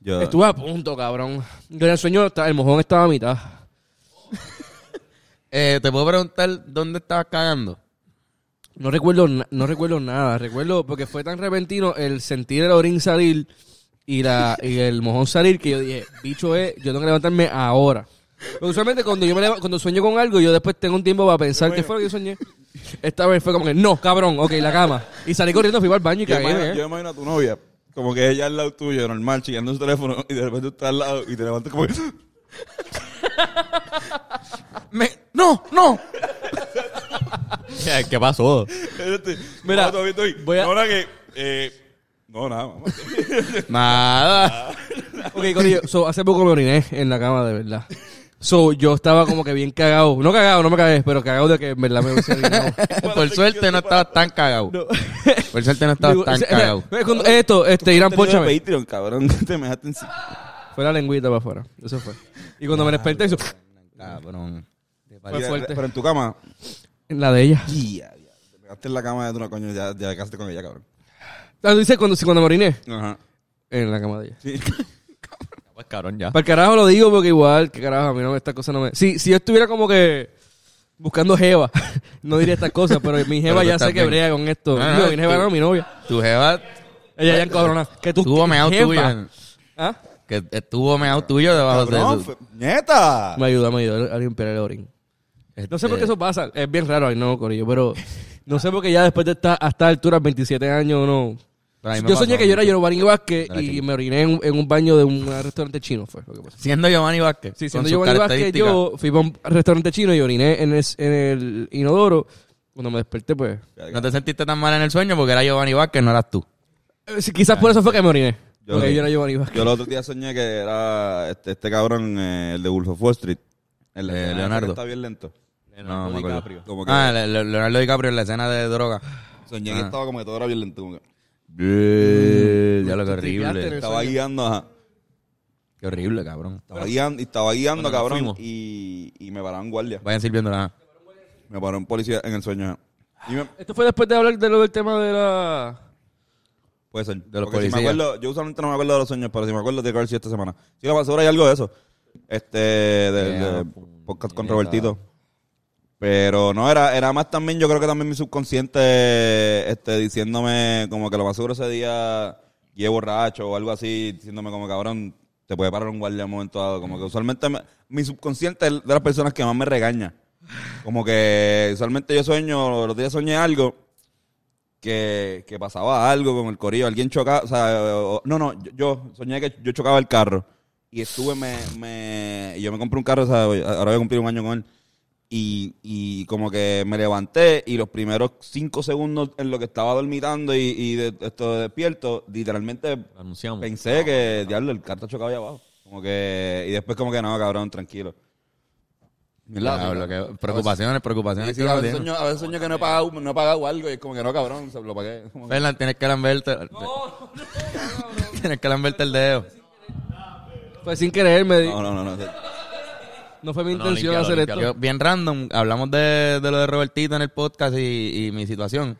Yo, Estuve a punto, cabrón. Yo en el sueño, el mojón estaba a mitad. Eh, ¿Te puedo preguntar dónde estabas cagando? No recuerdo, no recuerdo nada. Recuerdo porque fue tan repentino el sentir el orín salir y, la, y el mojón salir que yo dije, bicho es, yo tengo que levantarme ahora. Porque usualmente cuando yo me leva- cuando sueño con algo, yo después tengo un tiempo para pensar qué fue lo que yo soñé. Esta vez fue como que, no, cabrón, ok, la cama. Y salí corriendo, fui al baño y yo, cagué. imagino, ¿eh? yo imagino a tu novia, como que ella al lado tuyo, normal, chillando su teléfono, y de repente tú estás al lado y te levantas como que... Me- ¡No! ¡No! ¿Qué pasó? Este, Mira, no, todavía estoy. voy a- No, ahora que... Eh, no, nada, mamá. Nada. Ok, Corillo, so, hace poco me oriné en la cama, de verdad. So, yo estaba como que bien cagado. No cagado, no me cagué, pero cagado de que en verdad me hubiese orinado. Por suerte no estabas tan cagado. Por suerte no estabas Digo, tan cagado. Esto, este, Irán, de ponchame. Patreon, cabrón. Te me dejaste encima. Fue la lengüita para afuera. Eso fue. Y cuando me desperté, hizo Cabrón. Fue fuerte. Pero en tu cama... en la de ella. Ya, ya. Te pegaste en la cama de tu coño, ya, ya casaste con ella, cabrón. Ah, dice cuando, cuando me oriné. Ajá. En la cama de ella. Sí. Pues cabrón, ya. Para el carajo lo digo porque igual, que carajo, a mí no, esta cosa no me... Si, si yo estuviera como que buscando jeva, no diría estas cosas, pero mi jeva Pero tú ya estás sé que bien. brega con esto. Ah, Digo, mi jeva tú- no, mi novia. Tu jeva Ella ya encabrona. Que tú estuvo meado jeva. tuyo. en- ¿Ah? Que estuvo meado tuyo debajo Cabrón, de fue- ¡Nieta! Me ayuda, me ayuda a limpiar el orín. No sé por qué eso pasa. Es bien raro ahí, no, Corillo, pero no sé por qué ya después de esta, a estas alturas, 27 años, no. A Yo soñé pasó. que yo era Giovanni Vázquez y me oriné en, un- en un baño de un restaurante chino, fue lo que pasó. Siendo Giovanni Vázquez. Sí, siendo Giovanni Vázquez, yo fui para un restaurante chino y oriné en el, en el inodoro. Cuando me desperté, pues... No te sentiste tan mal en el sueño porque era Giovanni Vázquez, no eras tú. eh, sí, quizás por eso fue que me oriné. Yo porque yo era Giovanni Vázquez. Yo el otro día soñé que era este, este cabrón, eh, el de Wolf of Wall Street. El Eh, de Leonardo. Está bien lento. No, me acuerdo. Como que Ah, Le- Le- Leonardo DiCaprio en la escena de droga. soñé que estaba como que todo era bien lento. Como que ya lo que horrible. estaba sueño. guiando, ajá. Qué horrible, cabrón. Estaba guiando, y estaba guiando, cabrón. Y, y me pararon guardia. Vayan sirviendo nada. Me paró un policía en el sueño. ajá. Y me, Esto fue después de hablar de lo del tema de la... puede ser. De los Porque si me policías. acuerdo, yo usualmente no me acuerdo de los sueños, pero si me acuerdo de sido esta semana. Sí, más seguro hay algo de eso. Este, de, de Yeah, podcast con. Robertito. Pero no, era, era más también, yo creo que también mi subconsciente este, diciéndome como que lo más seguro ese día guié borracho o algo así, diciéndome como cabrón, te puede parar un guardia en un momento dado. Como que usualmente me- mi subconsciente es de las personas que más me regaña. Como que usualmente yo sueño, los días soñé algo que, que pasaba algo con el corillo, alguien chocaba, o sea, no, no, yo, yo soñé que yo chocaba el carro y estuve, me, me, y yo me compré un carro, o sea, ahora voy a cumplir un año con él, y, y como que me levanté y los primeros cinco segundos en lo que estaba dormitando y, y de, esto despierto, literalmente anunciamos. pensé que, diablo, el carro chocaba allá abajo. Como que, y después como que no, cabrón, tranquilo. Mira. que- preocupaciones, preocupaciones. Sí, a, veces sueño, a veces sueño que no he pagado, no he pagado algo y es como que no, cabrón, se lo pagué. Fernan, tienes que lamberte. tienes que lamberte el dedo. Fue sin querer, me di- No, no, no. no. No fue mi No, intención hacer esto. Yo, bien random, hablamos de, de lo de Robertito en el podcast y, y mi situación.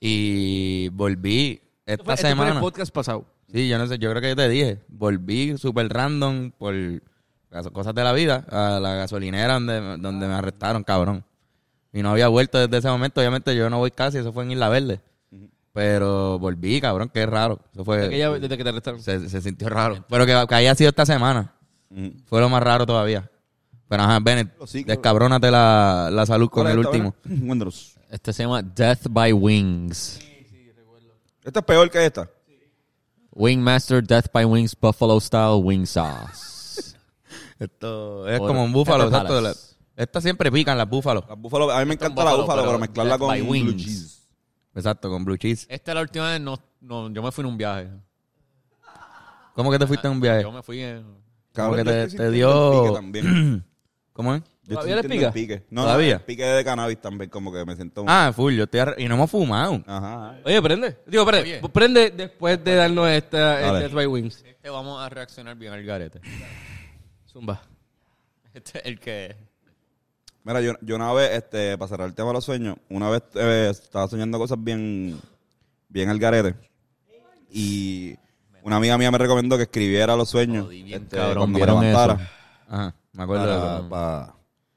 Y volví esta Esto fue- esto fue semana. el podcast pasado. Sí, yo no sé, yo creo que yo te dije. Volví súper random por las cosas de la vida a la gasolinera donde, donde me arrestaron, cabrón. Y no había vuelto desde ese momento. Obviamente yo no voy casi, eso fue en Isla Verde. Pero volví, cabrón, qué raro. Eso fue... Aquella vez desde que te arrestaron. se, se sintió raro. Pero que, que haya sido esta semana. Fue lo más raro todavía. Pero ajá, Bennett, descabrónate la, la salud con ¿Cuál el es esta, último. Este se llama Death by Wings. Esta es peor que esta. Wingmaster Death by Wings Buffalo Style Wing Sauce. Esto es Por como un búfalo, Estas siempre pican las búfalos. Las búfalo, a mí me Esto es encanta la búfalo, pero pero mezclarla Death con blue Wings. cheese. Exacto, con blue cheese. Esta la última vez no, no, yo me fui en un viaje. ¿Cómo que te fuiste en un viaje? Yo me fui en... Como que te- te dio-. ¿Cómo es? Yo ¿Todavía estoy le sintiendo pica? el pique. No, ¿Todavía? el pique de cannabis también, como que me siento... Ah, full, yo estoy arre- y no hemos fumado. Ajá. ajá. Oye, prende. Digo, prende. Prende después de darnos esta Dale. Death by Wings. Este vamos a reaccionar bien al garete. Zumba. Este es el que... Mira, yo, yo una vez, este, para cerrar el tema de los sueños, una vez eh, estaba soñando cosas bien, bien al garete. Y una amiga mía me recomendó que escribiera los sueños Jodí bien, este, cabrón, cuando me ¿vieron levantara. eso? Ajá, me acuerdo de Para, eso. para-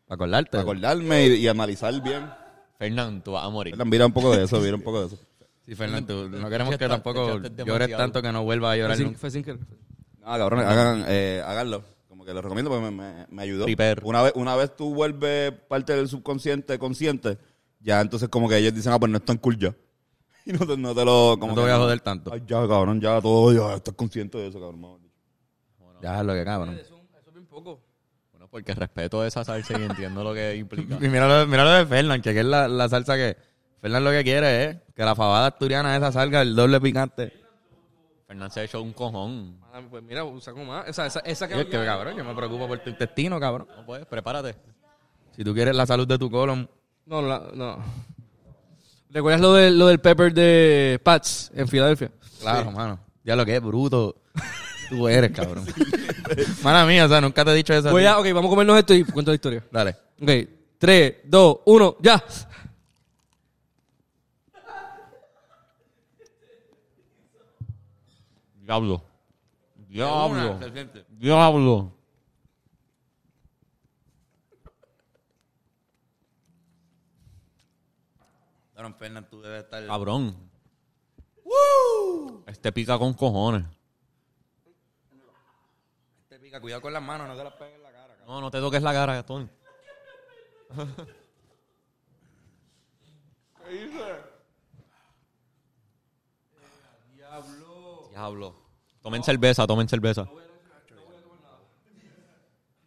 Para acordarte. para acordarme y, y analizar bien. Fernando, tú vas a morir. Mira un poco de eso, mira un poco de eso. Sí, Fernando, no queremos que tampoco llores demasiado. tanto que no vuelvas a Fue llorar sin, nunca. fue sin querer. No, cabrón, hagan, eh, háganlo. Como que lo recomiendo porque me, me, me ayudó. Una vez, una vez tú vuelves parte del subconsciente consciente, ya entonces como que ellos dicen, ah, pues no es tan cool ya. Y no te, no te lo... Como No te que voy a joder tanto. Ay, ya, cabrón, ya todo, ya estás consciente de eso, cabrón. Ya es lo que cabrón. Eso es bien poco. Bueno, porque respeto esa salsa y entiendo lo que implica. Y mira lo, mira lo de Fernan, que es la, la salsa que... Fernan lo que quiere es que la fabada asturiana esa salga el doble picante. Fernando se ha hecho un cojón. Ah, Pues mira, saco más. Esa, esa, esa Y es que, cabrón, yo me preocupo por tu intestino, cabrón. No puedes, prepárate. Si tú quieres la salud de tu colon, No, la- no. ¿Recuerdas lo, de, lo del pepper de Pats en Filadelfia? claro, mano. Ya lo que es, bruto. Tú eres, cabrón. Mala mía, o sea, nunca te he dicho eso. Voy a, ok, vamos a comernos esto y cuento la historia. Dale. Ok, 3, 2, 1, ya. Diablo. Diablo. Diablo. Cabrón, Fernan, tú debes estar... Cabrón. Este pica con cojones. Pica, cuidado con las manos, no te las pegues en la cara, cabrón. No, no te toques la cara, Tony. Diablo. Diablo. Tomen cerveza, tomen cerveza.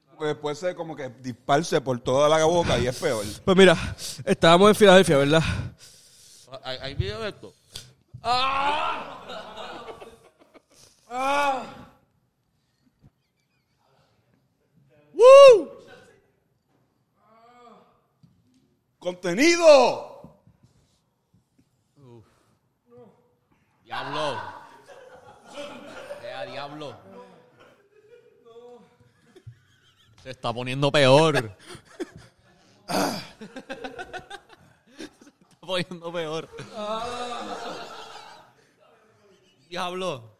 Porque después se como que disparce por toda la boca y es peor. Pues mira, estábamos en Filadelfia, ¿verdad? ¿Hay, hay video de esto? ¡Contenido! Diablo. Ea, diablo. Se está poniendo peor. Se está poniendo peor. Diablo.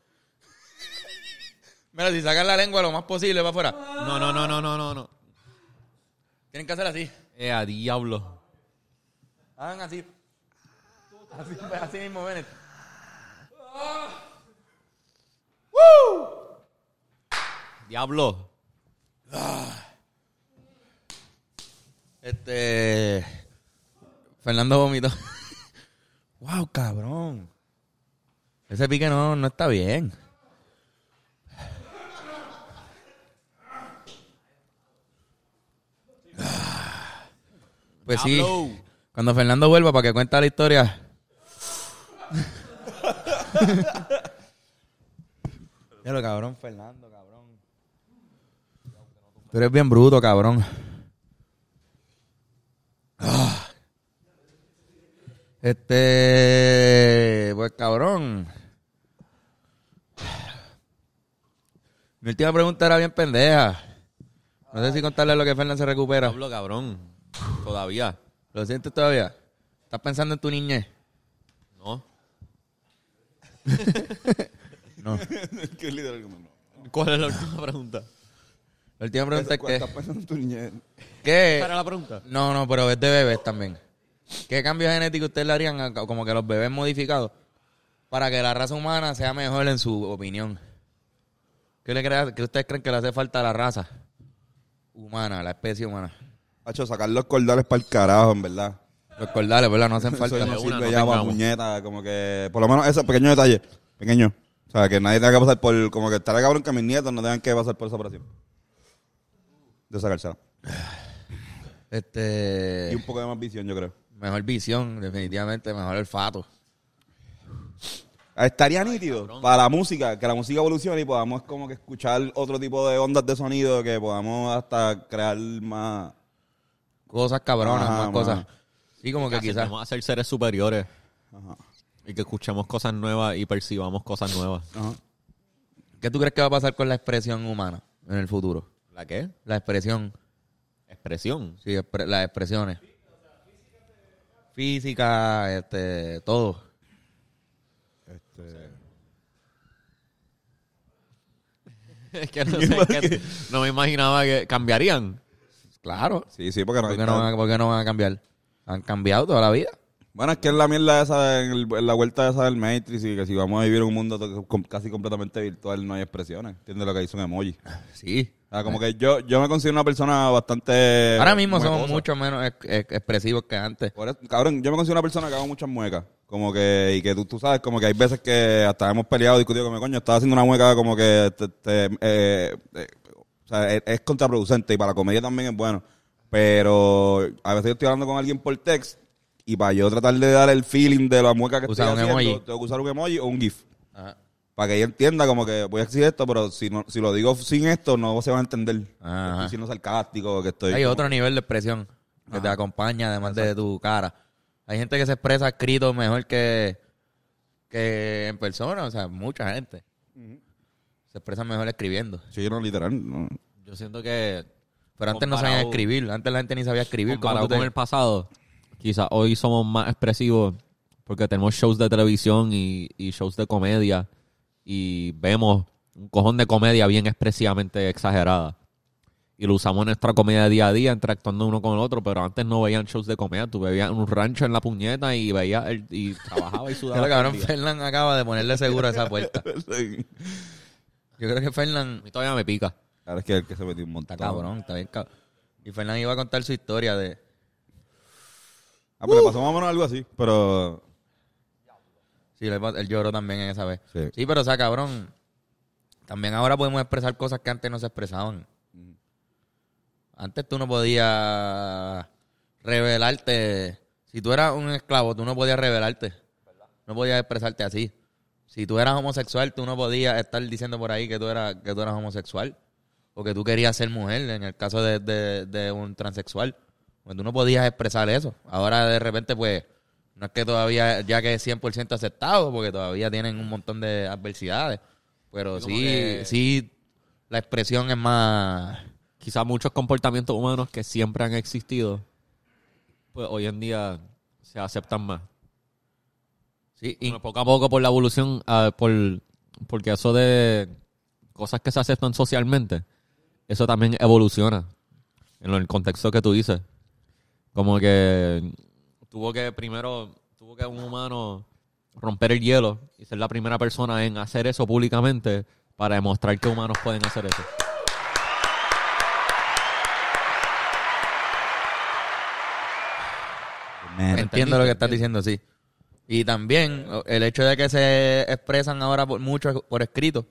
Mira, si sacan la lengua lo más posible para afuera. No, no, no, no, no, no, no. Tienen que hacer así. Ea, diablo. Hagan así. Así, así mismo, Bennett. Diablo. Este. Fernando vomitó. wow, cabrón. Ese pique no, no está bien. Pues ah, sí. Cuando Fernando vuelva para que cuente la historia. Pero cabrón, Fernando, cabrón. Tú eres bien bruto, cabrón. Ah. Este, pues cabrón. Mi última pregunta era bien pendeja. No sé si contarle lo que Fernando se recupera. Pablo, cabrón. Todavía. ¿Lo sientes todavía? ¿Estás pensando en tu niñez? ¿No? No. ¿Cuál es la última pregunta? La última pregunta es ¿Estás que... pensando en tu niñez? ¿Qué? ¿Esa era la pregunta? No, no, pero es de bebés también. ¿Qué cambios genéticos ustedes le harían a como que los bebés modificados para que la raza humana sea mejor en su opinión? ¿Qué, le crea, ¿Qué ustedes creen que le hace falta a la raza humana, a la especie humana? Hacho, sacar los cordales para el carajo, en verdad. Los cordales, ¿verdad? No hacen Eso falta. no De una, sirve no ya para puñeta, como que... Por lo menos ese pequeño detalle. Pequeño. O sea, que nadie tenga que pasar por... Como que estará cabrón que mis nietos no tengan que pasar por esa operación. De sacársela. Y Este, un poco de más visión, yo creo. mejor visión, definitivamente, mejor olfato. Ah, Estaría nítido para la música, que la música evolucione y podamos como que escuchar otro tipo de ondas de sonido, que podamos hasta crear más... Cosas cabronas, Ajá, más cosas. Sí, como que Que quizás. aceptemos a ser seres superiores Ajá. y que escuchemos cosas nuevas y percibamos cosas nuevas. Ajá. ¿Qué tú crees que va a pasar con la expresión humana en el futuro? ¿La qué? La expresión. Expresión. Sí, expre- las expresiones. Física, este, todo. Este... es que no, sé, es que no me imaginaba que cambiarían. Claro. Sí, sí, porque no ¿Por qué no, van a, por qué no van a cambiar? Han cambiado toda la vida. Bueno, es que es la mierda esa, en, el- en la vuelta esa del Matrix y que si vamos a vivir en un mundo casi completamente virtual no hay expresiones. ¿Entiendes lo que dice un emoji? Sí. O sea, como que yo, yo me considero una persona bastante... Ahora mismo somos mucho menos ex- ex- expresivos que antes. Eso, cabrón, yo me considero una persona que hago muchas muecas. Como que, y que tú, tú sabes, como que hay veces que hasta hemos peleado, discutido con mi coño, estaba haciendo una mueca como que te, te, eh, eh, sea, es, es contraproducente y para la comedia también es bueno. Pero a veces yo estoy hablando con alguien por text y para yo tratar de dar el feeling de la mueca que Usar estoy haciendo, emoji. tengo que usar un emoji o un GIF. Ajá. Para que ella entienda como que voy a decir esto, pero si no, si lo digo sin esto, no se va a entender. Ajá. Estoy siendo sarcástico, que estoy... Hay como- otro nivel de expresión que te acompaña además de tu cara. Hay gente que se expresa escrito mejor que, que en persona, o sea, mucha gente. Se expresa mejor escribiendo. Sí, no, literal. no. Yo siento que Pero antes no sabían escribir, antes la gente ni sabía escribir. ¿Cómo comparado tú te- con el pasado, quizás hoy somos más expresivos porque tenemos shows de televisión y, y shows de comedia y vemos un cojón de comedia bien expresivamente exagerada. Y lo usamos en nuestra comedia día a día, interactuando uno con el otro, pero antes no veían shows de comedia. Tú veías un rancho en la puñeta y veías el, y trabajaba y sudaba. Pero cabrón. Fernán acaba de ponerle seguro a esa puerta. Yo creo que A Fernán mí todavía me pica. Ahora es que el que se metió un montón. está cabrón, está bien cabrón. Y Fernán iba a contar su historia de... Ah, pero pasó más o menos algo así, pero... Sí, él, él lloró también en esa vez. Sí. Sí, pero o sea, cabrón, también ahora podemos expresar cosas que antes no se expresaban. Antes tú no podías revelarte. Si tú eras un esclavo, tú no podías revelarte. No podías expresarte así. Si tú eras homosexual, tú no podías estar diciendo por ahí que tú eras, que tú eras homosexual. O que tú querías ser mujer, en el caso de, de- de un transexual. Pues tú no podías expresar eso. Ahora de repente, pues, no es que todavía, ya que es 100% aceptado, porque todavía tienen un montón de adversidades. Pero Sí, que- sí, la expresión es más... Quizás muchos comportamientos humanos que siempre han existido, pues hoy en día se aceptan más. Sí, y- Bueno, poco a poco por la evolución, ah, por, porque eso de cosas que se aceptan socialmente, eso también evoluciona en el contexto que tú dices. Como que tuvo que primero, tuvo que un humano romper el hielo y ser la primera persona en hacer eso públicamente para demostrar que humanos pueden hacer eso. Entiendo lo que estás diciendo, sí. Y también el hecho de que se expresan ahora por mucho por escrito,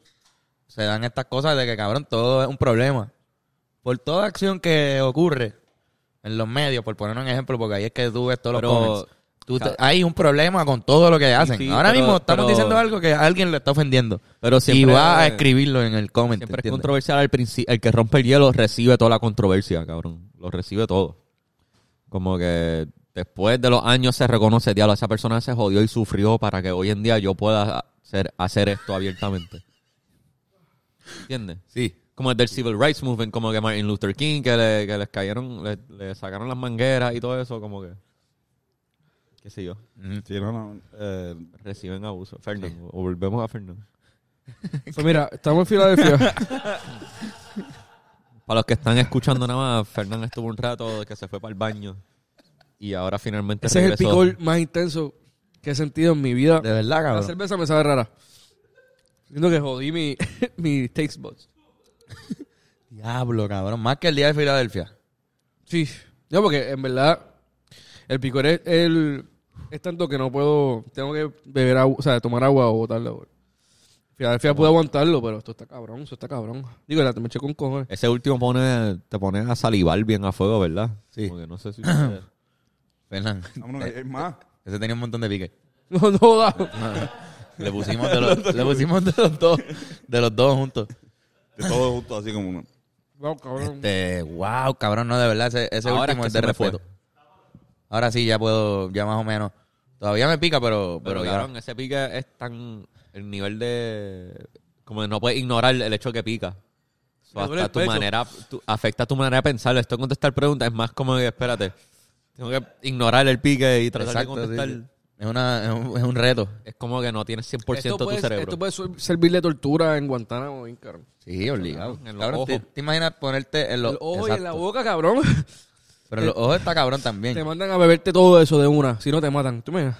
se dan estas cosas de que, cabrón, todo es un problema. Por toda acción que ocurre en los medios, por poner un ejemplo, porque ahí es que tú ves todos Pero, los comments. Tú te- ca- hay un problema con todo lo que hacen. sí, ahora pero- mismo estamos pero- diciendo algo que a alguien le está ofendiendo. Pero y siempre- va a escribirlo en el comment. Siempre es controversial al principio. El que rompe el hielo recibe toda la controversia, cabrón. Lo recibe todo. Como que después de los años se reconoce, diablo, esa persona se jodió y sufrió para que hoy en día yo pueda hacer, hacer esto abiertamente. ¿Entiendes? Sí. Como el del Civil Rights Movement, como que Martin Luther King, que, le, que les cayeron, le, le sacaron las mangueras y todo eso, como que, qué sé yo, Sí, no, no. eh, reciben abuso. Fernando, o volvemos a Fernando. Pues mira, estamos en Filadelfia. Para los que están escuchando nada más, Fernando estuvo un rato que se fue para el baño y ahora finalmente Ese es el picor más intenso que he sentido en mi vida. De verdad, La cabrón. cerveza me sabe rara. Siento que jodí mi, mi taste buds. Diablo, cabrón. Más que el día de Filadelfia. Sí. No, porque en verdad el picor es, el, es tanto que no puedo... Tengo que beber agua, o sea, tomar agua o botarla. güey. Filadelfia puede aguantarlo, pero esto está cabrón, esto está cabrón. Digo, la te me eché con cojones. Ese último pone, te pone a salivar bien a fuego, ¿verdad? Sí. Como que no sé si... Fernán. vámonos, hay más. Ese tenía un montón de pique. No, no da. Le pusimos de los, le pusimos de los dos. De los dos juntos. De todo justo así como uno. Wow, cabrón. Este, wow, cabrón, no, de verdad, ese, ese Ahora último es de respeto. Ahora sí, ya puedo, ya más o menos. Todavía me pica, pero, Pero, pero, ya. cabrón, ese pique es tan... El nivel de... Como que no puedes ignorar el hecho que pica. So, hasta tu manera... tu- afecta tu manera de pensar. Esto de contestar preguntas es más como espérate, tengo que ignorar el pique y tratar Exacto, de contestar. sí. Es, una, es, un, es un reto. Es como que no tienes 100% Esto tu puede, cerebro. esto puede su- servir de tortura en Guantánamo, bien cabrón. Sí, obligado. En los Cabrón, ¿te, ojos. te imaginas ponerte en los El ojo y en la boca, cabrón. Pero en los ojos está cabrón también. Te mandan a beberte todo eso de una. Si no, te matan. ¿Tú me?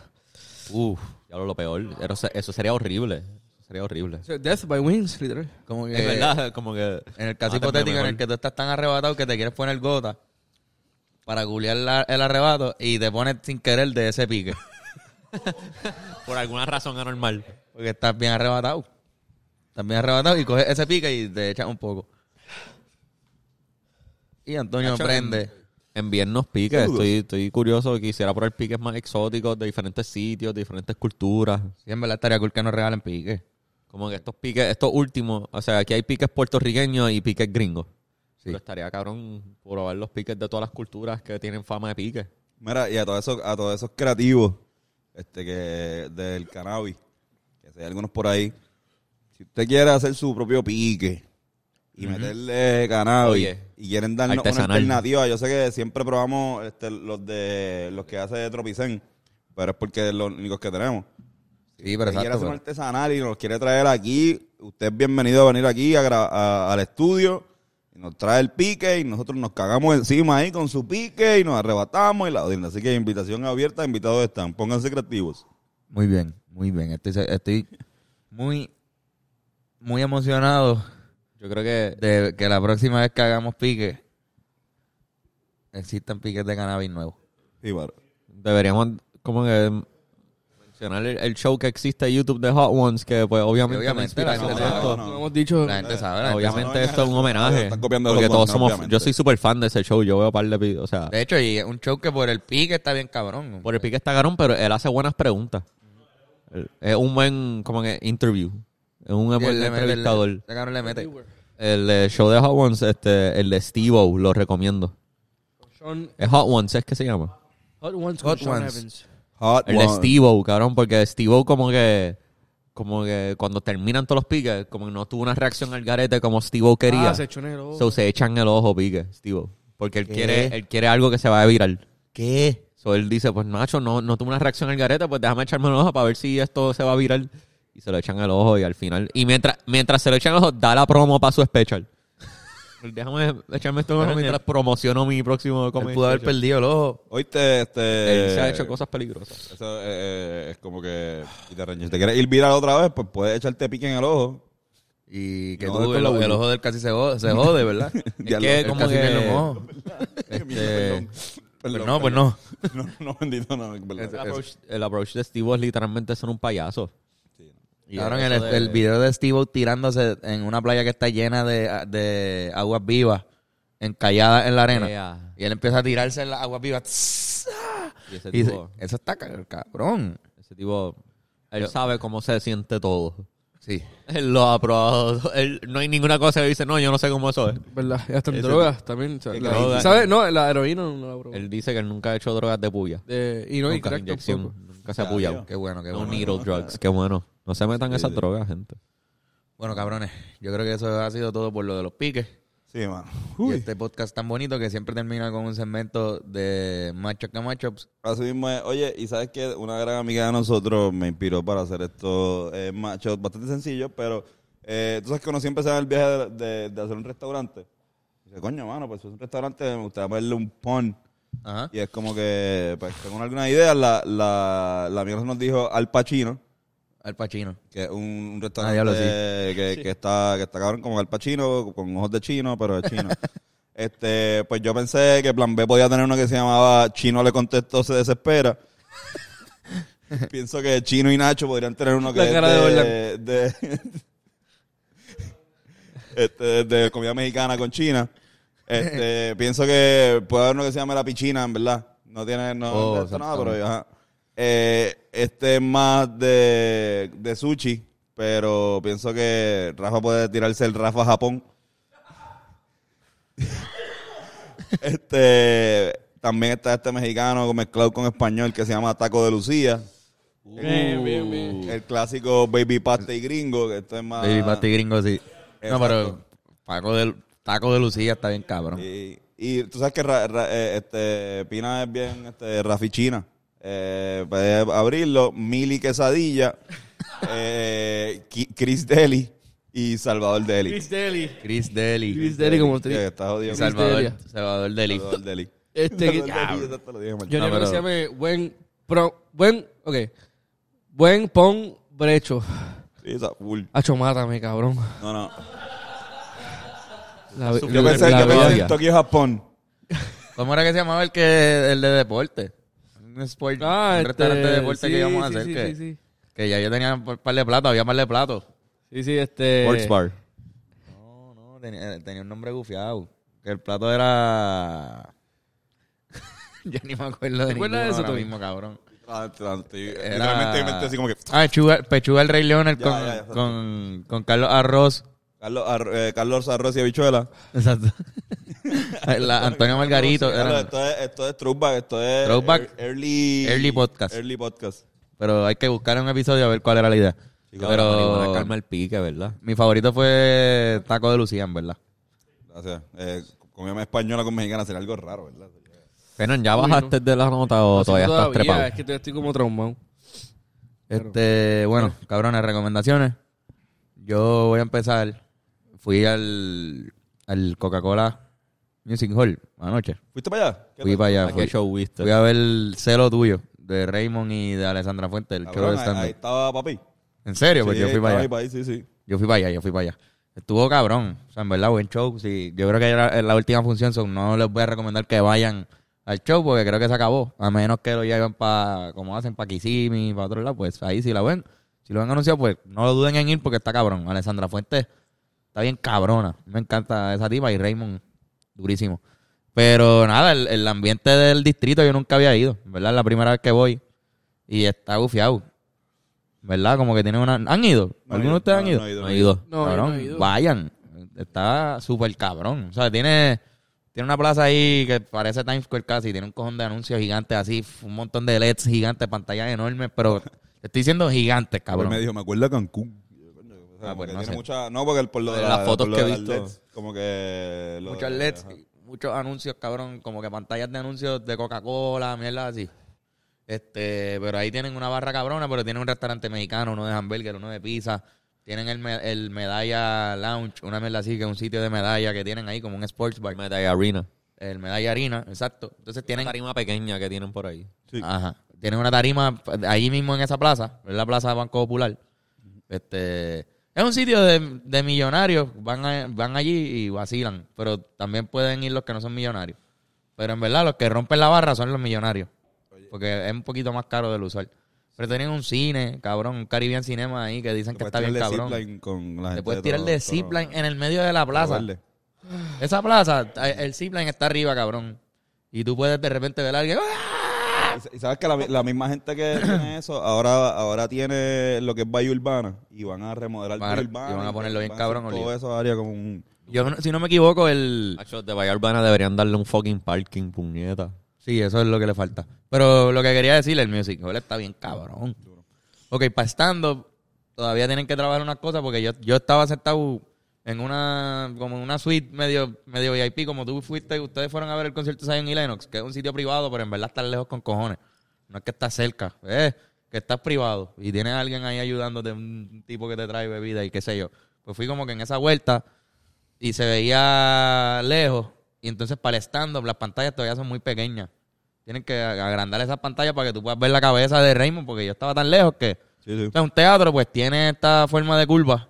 Uf, ya lo, lo peor. Eso, eso sería horrible. Eso sería horrible. Death by wings, literal. Como que Es verdad, como que... En el caso hipotético en el que tú estás tan arrebatado que te quieres poner gota para la- el arrebato y te pones sin querer de ese pique. Por alguna razón anormal. Porque estás bien arrebatado. Estás bien arrebatado y coges ese pique y te echas un poco. Y Antonio Nacho, prende. Envíennos piques. Estoy, estoy curioso. Quisiera probar piques más exóticos de diferentes sitios, de diferentes culturas. Sí, en verdad estaría cool que nos regalen pique. Como que estos piques, estos últimos, o sea, aquí hay piques puertorriqueños y piques gringos. Sí. Pero estaría cabrón probar los piques de todas las culturas que tienen fama de piques. Mira, y a todos esos, a todos esos creativos este que del cannabis, que si hay algunos por ahí, si usted quiere hacer su propio pique y meterle cannabis Oye, y quieren darnos una artesanal. alternativa, yo sé que siempre probamos este, los de los que hace Tropicen, pero es porque es los únicos que tenemos. Sí, pero Si quiere exacto. hacer un pero- artesanal y nos quiere traer aquí, usted es bienvenido a venir aquí a gra- a- al estudio nos trae el pique y nosotros nos cagamos encima ahí con su pique y nos arrebatamos y la odian. Así que invitación abierta, invitados están. Pónganse creativos. Muy bien, muy bien. Estoy, estoy muy, muy emocionado Yo creo que de que la próxima vez que hagamos pique existan piques de cannabis nuevos. Sí, claro. deberíamos como que mencionar el, el show que existe en YouTube de Hot Ones, que pues obviamente, la Obviamente, la gente esto- no, no. Como hemos dicho, La gente sabe. la Obviamente esto es un homenaje. están copiando porque los todos dos, somos. obviamente. Yo soy súper fan de ese show. Yo veo par de videos. O sea. De hecho, y es un show que por el pique está bien cabrón. por el pique está garón, pero él hace buenas preguntas. Es un buen como que interview. Es un buen entrevistador. ese cabrón le mete. El show de Hot Ones, este, el de Steve lo recomiendo. Sean Es Hot Ones, es que se llama. Hot Ones Hot Ones. Evans. Hot El de one. Steve cabrón, porque Steve como que como que cuando terminan todos los piques, como que no tuvo una reacción al garete como Steve quería. Ah, se echó en el ojo. So se echan el ojo pique, Steve Porque él ¿Qué? quiere, él quiere algo que se vaya a viral. ¿Qué? So él dice, pues Nacho, no, no tuvo una reacción al garete, pues déjame echarme el ojo para ver si esto se va a viral. Y se lo echan el ojo y al final. Y mientras, mientras se lo echan el ojo, da la promo para su special. Déjame echarme esto mientras promociono mi próximo comedy pudo haber perdido el ojo. Oíste, este... Él se ha hecho cosas peligrosas. Eso eh, es como que... Si te, reñes- si te quieres ir viral otra vez, pues puedes echarte pique en el ojo. Y que No, tú, es el, el ojo del casi se jode, se jode ¿verdad? Diablo, que como casi que- ojo. Este, Perdón, pues perdón, no, pues no. No, no, bendito, no. es. El approach, el approach de Steve es literalmente ser un payaso. Eso el, de- el video de Steve tirándose en una playa que está llena de, de aguas vivas, encalladas en la arena. Yeah. Y él empieza a tirarse en las aguas vivas. Ah. Y ese Y tipo, eso está ca- cabrón. ese tipo, él sabe cómo se siente todo. Sí. Él lo ha probado. Él, no hay ninguna cosa que dice, no, yo no sé cómo eso es. ¿Verdad? Y hasta en Ese- drogas también. o sea, Qué la- droga. ¿Sabes? No, la heroína no la probó. Él dice que él nunca ha hecho drogas de puya. De- y no, y nunca, crack inyección. tampoco. Nunca se ha puyado. Qué bueno, qué No bueno. needle drugs. Qué bueno. No se metan esas drogas, gente. Bueno, cabrones, yo creo que eso ha sido todo por lo de los piques. Sí, mano. Y este podcast tan bonito que siempre termina con un segmento de machos que machos. Así mismo es. Oye, y sabes que una gran amiga de nosotros me inspiró para hacer esto eh, machos bastante sencillo, pero eh, tú sabes que uno siempre se en el viaje de, de- de hacer un restaurante. Dice, coño, mano, pues es un restaurante me gustaría ponerle un pon. Ajá. Y es como que, pues, tengo alguna idea. La, la, la amiga nos dijo Al Pacino, Al Pacino. que es un, un Ah, restaurante diablo, sí. que, que está, que está cabrón como Al Pacino, con ojos de chino, pero de chino. este, pues yo pensé que Plan B podía tener uno que se llamaba Chino le contestó, se desespera. Pienso que Chino y Nacho podrían tener uno que La es cara de de, de, este, de comida mexicana con China. Este, pienso que puede haber uno que se llame La Pichina, en verdad. No tiene no, Oh, no está nada, pero ajá. Eh, este es más de, de sushi, pero pienso que Rafa puede tirarse el Rafa Japón. este también está este mexicano mezclado con español que se llama Taco de Lucía. Bien, bien, bien. El clásico Baby Pasta y Gringo, que esto es más... Baby Patty Gringo, sí. No, pero Paco de, Taco de Lucía está bien cabrón. Y, y tú sabes que Ra- Ra- eh, este, Pina es bien este, rafichina. Eh, puedes abrirlo. Mili Quesadilla, eh, Chris Deli y Salvador Deli. Chris Daly. Chris Deli. Chris Daly como que está jodido. Salvador. Salvador Deli. Salvador Deli. Este, que- Salvador Deli. Yo No, creo que se llame buen, pro, buen, ok, buen pon brecho. Sí, está full. Hacho, mátame, cabrón. No, no. La, Yo la- pensé, la yo pensé en Tokio, Japón. ¿Cómo era que se llamaba el que el de deporte? Un, sport, Ah, un este, restaurante de deporte sí, que íbamos a sí, hacer. sí, que, sí, sí. que ya yo tenía un par de platos, había par de platos. Sí, sí, este... Sports Bar. No, no, tenía, tenía un nombre gufiado. Que el plato era. yo ni me acuerdo de ¿Te ninguno acuerdas de eso, ahora mismo, cabrón. Ah, Literalmente así como que... Ah, Pechuga, Pechuga el Rey Leonard Ya, con, ya, ya, con, con Carlos Arroz. Carlos, Ar- eh, Carlos Arroz y Habichuela. Exacto. La- Antonio Margarito. Claro, esto es, esto es Throwback, esto es Throwback. ear- early, Early podcast. Early podcast. pero hay que buscar un episodio a ver cuál era la idea. Pero... Pero calma el pique, ¿verdad? mi favorito fue Taco de Lucía, en verdad. Gracias. Eh, comida española con mexicana sería algo raro, ¿verdad? Fenan, ¿ya bajaste de la nota o todavía estás trepado? Es que todavía estoy como traumado. Este, bueno, cabrones, recomendaciones. Yo voy a empezar. Fui al, al Coca-Cola Music Hall anoche. ¿Fuiste para allá? ¿Qué Fui para allá. ¿A qué Fui, show viste? fui a ver el celo tuyo de Raymond y de Alessandra Fuentes, el show de ahí, ahí stand estaba papi. ¿En serio? Pues Sí, yo fui para allá. ahí, sí, sí. Yo fui para allá, yo fui para allá. Estuvo cabrón. O sea, en verdad, buen show. Sí, yo creo que era la última función. so no les voy a recomendar que vayan al show porque creo que se acabó. A menos que lo lleven para, como hacen, para Kissimmee, para otro lado. Pues ahí si la ven. Si lo han anunciado, pues no lo duden en ir porque está cabrón. Alessandra Fuentes está bien cabrona. Me encanta esa tipa y Raymond, durísimo. Pero nada, el, el ambiente del distrito yo nunca había ido. ¿Verdad? La primera vez que voy. Y está gufiado. ¿Verdad? Como que tiene una... ¿Han ido? No ¿Algunos de ustedes no, han ido? no he ido, No he ido. No, yo Cabrón, no he ido. vayan. Está súper cabrón. O sea, tiene, tiene una plaza ahí que parece Times Square casi. Tiene un cojón de anuncios gigantes así, un montón de LEDs gigantes, pantallas enormes, pero te estoy diciendo gigantes, Cabrón. Me dijo, me acuerda a Cancún. O sea, Ah, pues no tiene sé. mucha, no, porque el- por lo de Las la- fotos que de he visto. LEDs, como que... lo Muchos de- LEDs, ajá. muchos anuncios, cabrón, como que pantallas de anuncios de Coca-Cola, mierda así. Este, pero ahí tienen una barra cabrona, pero tienen un restaurante mexicano, uno de hamburger, uno de pizza. Tienen el, me- el Medalla Lounge, una mierda así, que es un sitio de medalla que tienen ahí como un sports bar. Medalla Arena. El Medalla Harina, exacto. Entonces tienen... Una tarima pequeña que tienen por ahí. Sí. Ajá. Tienen una tarima ahí mismo en esa plaza, en la plaza Banco Popular. Este es un sitio de, de millonarios, van a- van allí y vacilan, pero también pueden ir los que no son millonarios. Pero en verdad los que rompen la barra son los millonarios, porque es un poquito más caro del usual. Pero tienen un cine, cabrón, un Caribbean Cinema ahí que dicen que Puedes está bien cabrón. con la Te gente puedes de tirar todo- de todo- zipline en el medio de la plaza. Esa plaza, el zipline está arriba, cabrón. Y tú puedes de repente ver a alguien. ¡ah! Y sabes que la, la misma gente que tiene eso, ahora, ahora tiene lo que es Valle Urbana y van a remodelar Valle Urbana. y van a ponerlo bien cabrón, Todo eso área como un... Yo, si no me equivoco, el... De Bahía Urbana deberían darle un fucking parking, puñeta. Sí, eso es lo que le falta. Pero lo que quería decirle, el music hall está bien cabrón. Ok, para stand-up, todavía tienen que trabajar unas cosas porque yo, yo estaba sentado en una como en una suite medio medio VIP, como tú fuiste, ustedes fueron a ver el concierto de Zion y Lennox, que es un sitio privado, pero en verdad está lejos con cojones. No es que estás cerca, es que estás privado y tienes a alguien ahí ayudándote, un tipo que te trae bebida y qué sé yo. Pues fui como que en esa vuelta y se veía lejos. Y entonces para el stand-up las pantallas todavía son muy pequeñas. Tienen que agrandar esas pantallas para que tú puedas ver la cabeza de Raymond, porque yo estaba tan lejos que... Sí, sí. O sea, un teatro pues tiene esta forma de curva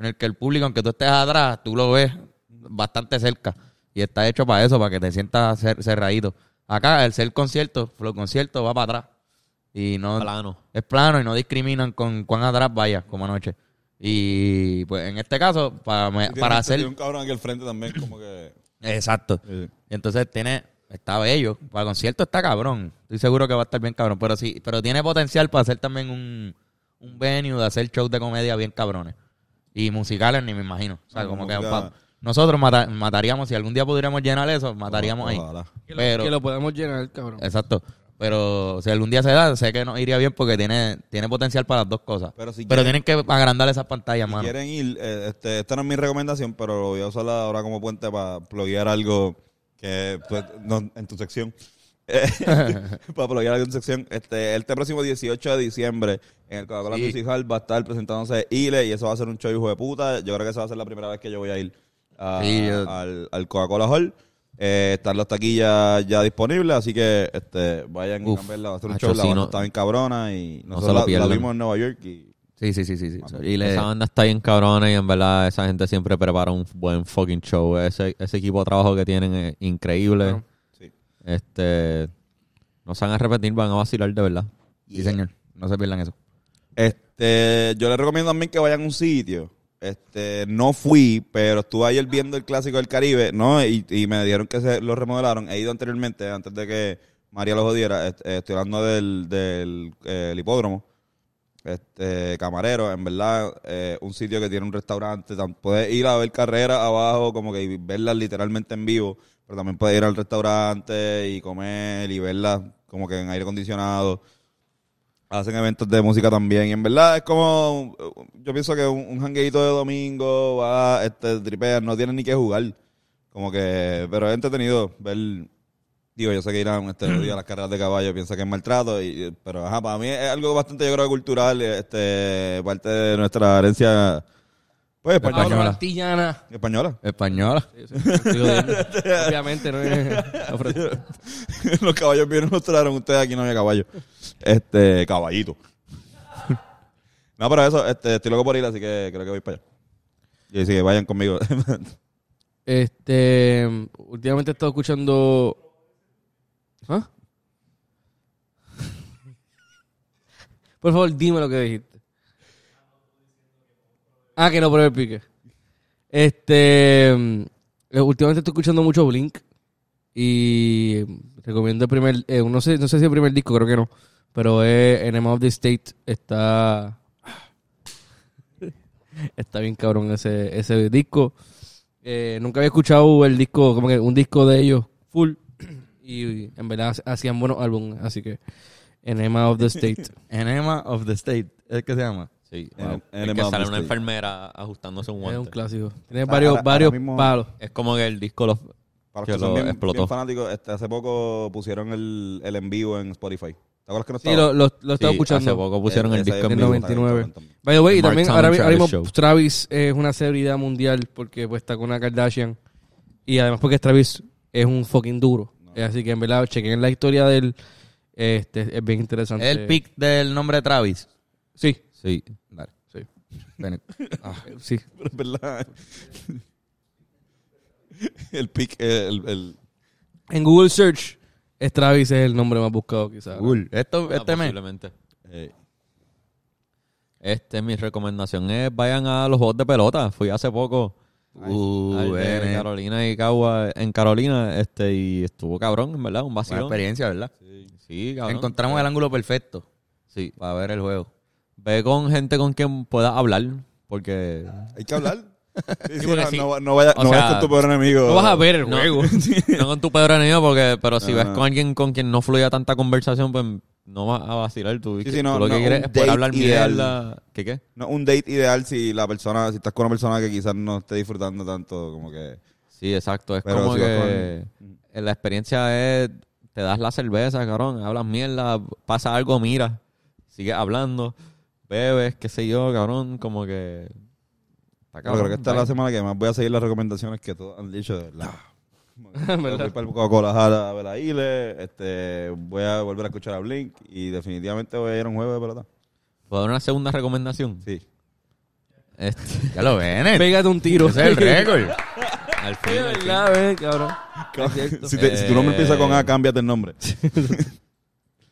en el que el público, aunque tú estés atrás, tú lo ves bastante cerca. Y está hecho para eso, para que te sientas cer- cerradito. Acá, el ser concierto, flow concierto va para atrás. Y no... Plano. Es plano y no discriminan con cuán atrás vaya, como anoche. Y pues en este caso, para, me- Tiene- para tiene hacer... un cabrón aquí al frente también como que... Exacto. Sí, entonces tiene, está bello. Para el concierto está cabrón. Estoy seguro que va a estar bien cabrón. Pero sí, pero tiene potencial para hacer también un, un venue de hacer shows de comedia bien cabrones. Y musicales ni me imagino. O sea, No, como que pa- nosotros mata- mataríamos, si algún día pudiéramos llenar eso, mataríamos ahí. Ojalá. Que lo, Pero, que lo podemos llenar, cabrón. exacto. Pero si algún día se da, sé que nos iría bien porque tiene, tiene potencial para las dos cosas. Pero si pero quieren- tienen que agrandar esas pantallas, Si mano. quieren ir, eh, este, esta no es mi recomendación, pero lo voy a usar ahora como puente para pluguear algo que pues, no, en tu sección. Para en tu sección. Este, este próximo 18 de diciembre en el Coca-Cola Sí. Music Hall va a estar presentándose Ile y eso va a ser un show hijo de puta. Yo creo que esa va a ser la primera vez que yo voy a ir a- Sí, yo- al, al Coca-Cola Hall. Eh, están las taquillas ya disponibles, así que este, vayan Uf, a verla. Va a ser un show, la sí, banda no- está bien cabrona y no nosotros lo la- la, vimos en Nueva York y Sí, sí, sí, sí. sí. Y le- Esa banda está bien cabrona y en verdad esa gente siempre prepara un buen fucking show. Ese, ese equipo de trabajo que tienen es increíble. Este, no se van a repetir, van a vacilar de verdad. sí, señor. No se pierdan eso. Este, yo les recomiendo también que vayan a un sitio. Este, no fui, pero estuve ayer viendo el clásico del Caribe, ¿no? Y, y me dijeron que se lo remodelaron. He ido anteriormente, antes de que María lo jodiera. Est- eh, Estoy hablando del, del eh, el hipódromo. Este, camarero, en verdad, eh, un sitio que tiene un restaurante. Puedes ir a ver carreras abajo, como que verlas literalmente en vivo. Pero también puedes ir al restaurante y comer y verlas como que en aire acondicionado. Hacen eventos de música también. Y en verdad es como. Yo pienso que un, un jangueito de domingo, va, este, tripeas, no tienen ni que jugar. Como que. Pero es entretenido ver. Digo, yo sé que irán este día a las carreras de caballo, piensa que es maltrato. Y, pero ajá, para mí es algo bastante, yo creo, cultural. Este, parte de nuestra herencia. Pues española. Española. Española. Española. Sí, sí. Obviamente, no es. los caballos vienen nos trajeron ustedes aquí no había caballo. Este, caballito. no, pero eso, este, estoy loco por ir, así que creo que voy para allá. Y así que vayan conmigo. Este. Últimamente he estado escuchando. ¿Ah? Por favor, dime lo que dijiste. Ah, que no pruebe el pique. Este. mm, eh, Últimamente estoy escuchando mucho Blink. Y recomiendo el primer. eh, no, sé, no sé si el primer disco, creo que no. Pero es Enema of the State. Está. Está bien cabrón ese, ese disco. Eh, nunca había escuchado el disco, como que un disco de ellos full. Y en verdad hacían buenos álbumes. Así que Enema of the State. Enema of the State. ¿Es que se llama? Sí, En- wow. en Es el que sale una enfermera ajustándose un es un guante. clásico. Tiene Ahora- varios, ahora varios mismo- palos. Es como que el disco los... Para Que que son lo bien, explotó. bien fanáticos, este, hace poco pusieron el, el en vivo en Spotify. ¿Te acuerdas que no Sí, estaba? lo, lo, lo estaba Sí, escuchando. Hace poco pusieron el Ese disco en vivo, vivo. está bien 99. cabrón también. By the way, y también ahora, Travis ahora mismo Show. Travis es una celebridad mundial porque pues está con una Kardashian. Y además porque Travis es un fucking duro. Así que en verdad, chequen la historia del... Este, es bien interesante. El pick del nombre de Travis. Sí, Sí. Dale. sí. Ven. Ah, Sí. Pero es verdad. el pick, el, el, En Google Search, es Travis es el nombre más buscado quizás. cool. Esto, Ah, este mes. posiblemente. eh, Este, mi recomendación es vayan a los juegos de pelota. Fui hace poco Uh, al de Bennett. Carolina y Cagua en Carolina, este, y estuvo cabrón, en verdad, un Buena vacío. experiencia, ¿verdad? Sí, cabrón. Encontramos el ángulo perfecto Sí. para ver el juego. Ve con gente con quien puedas hablar, porque Hay que hablar. Sí, sí, porque no, sí. no, no vayas no vayas sea, con tu peor enemigo. No vas a ver el No. juego. no con tu pedro enemigo, porque, pero si ves con alguien con quien no fluya tanta conversación, pues no vas a vacilar tú. Sí, sí, no, lo que quieres un es poder date hablar ideal. mierda. ¿Qué qué? No, un date ideal si la persona, si estás con una persona que quizás no esté disfrutando tanto, como que... Sí, exacto. Es Pero como si que la experiencia es, te das la cerveza, cabrón, hablas mierda, pasa algo, mira, sigues hablando, bebes, qué sé yo, cabrón, como que... Está Yo cabrón, creo que esta es la semana que más voy a seguir las recomendaciones que todos han dicho, de ¿Verdad? Voy para el Coca-Cola Jara a ver a Ile, este, voy a volver a escuchar a Blink y definitivamente voy a ir a un juego de pelota. ¿Puedo dar una segunda recomendación? Sí. Este, Ya lo ven. Pégate un tiro. Ese es el récord. al fin, Sí, al fin. verdad, cabrón. Si, te- si tu nombre empieza con A, Eh, cámbiate el nombre.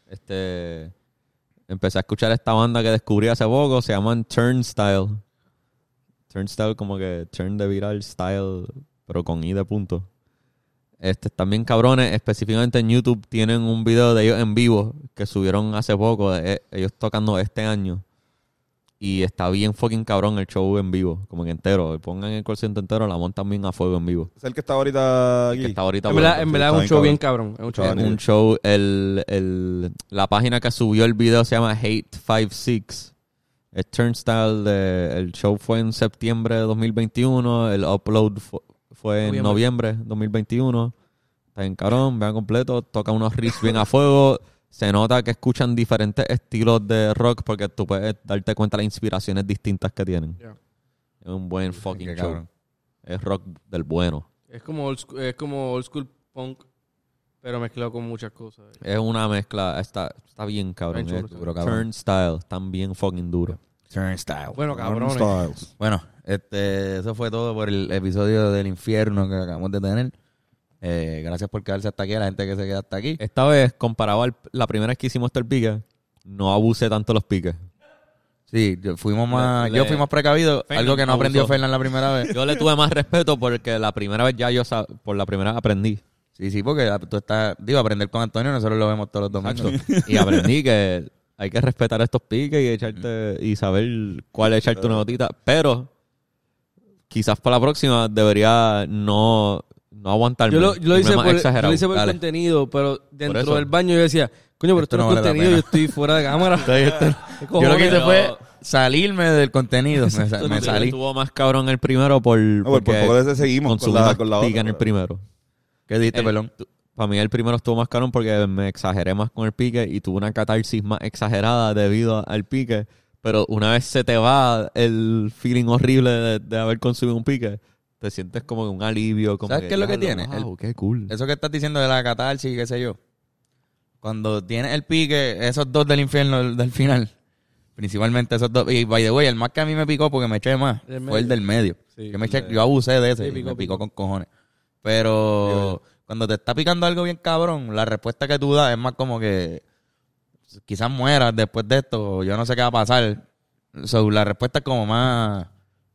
Este, empecé a escuchar esta banda que descubrí hace poco, se llaman Turnstile. Turnstile como que turn de viral style, pero con i de punto. Este, bien cabrones, específicamente en YouTube tienen un video de ellos en vivo que subieron hace poco, de e- ellos tocando este año. Y está bien fucking cabrón el show en vivo, como que entero. Pongan el concierto entero, la montan bien a fuego en vivo. Es el que está ahorita aquí. Que está ahorita En verdad, en verdad es un show bien cabrón. cabrón. Es un show Es un show, el, el, la página que subió el video se llama Hate56. Es Turnstile, de- el show fue en septiembre de 2021, el upload fu- fue en Noviembre. de 2021. Está en carón, vean completo, toca unos riffs bien a fuego. Se nota que escuchan diferentes estilos de rock porque tú puedes darte cuenta de las inspiraciones distintas que tienen. Es un buen fucking show. cabrón. Es rock del bueno. Es como old school, es como old school punk, pero mezclado con muchas cosas. Es una mezcla, está, está bien cabrón. Bien chulo, Es seguro, cabrón. Turnstile, están bien fucking duro. Turnstile. Bueno, cabrones. Bueno, este, eso fue todo por el episodio del infierno que acabamos de tener. Eh, gracias por quedarse hasta aquí, a la gente que se queda hasta aquí. Esta vez, comparado a la primera vez que hicimos esto el pique, no abusé tanto los piques. Sí, yo, fuimos más, Le- yo fui más precavido, Fernan algo que no aprendió. Fernan la primera vez. Yo le tuve más respeto porque la primera vez ya yo, por la primera vez aprendí. Sí, sí, porque tú estás, digo, aprender con Antonio, nosotros lo vemos todos los domingos. Y aprendí que hay que respetar estos piques y echarte y saber cuál es echarte una notita. Pero quizás para la próxima debería no, no aguantarme. Yo lo, yo lo hice por, yo exagerado. lo hice por el contenido, pero dentro del baño yo decía, coño, pero esto Esto no es vale contenido, yo estoy fuera de cámara. ¿Qué Yo lo que hice fue salirme del contenido, me, me salí. Estuvo más cabrón el primero por, No, por, poco de seguimos con la, con la otra. en el primero. ¿Qué dijiste, El- perdón? Para mí el primero estuvo más caro porque me exageré más con el pique y tuve una catarsis más exagerada debido al pique. Pero una vez se te va el feeling horrible de, de haber consumido un pique, te sientes como un alivio. Como ¿Sabes qué es lo que "Diablo, tiene? wow, qué cool. Eso que estás diciendo de la catarsis, qué sé yo. Cuando tienes el pique, esos dos del infierno del, final, principalmente esos dos. Y by the way, el más que a mí me picó porque me eché más El fue el del medio. Sí, yo, me eché- de- yo abusé de ese Sí, y picó, me picó picó. con cojones. Pero cuando te está picando algo bien cabrón, la respuesta que tú das es más como que quizás mueras después de esto, o yo no sé qué va a pasar. So, la respuesta es como más,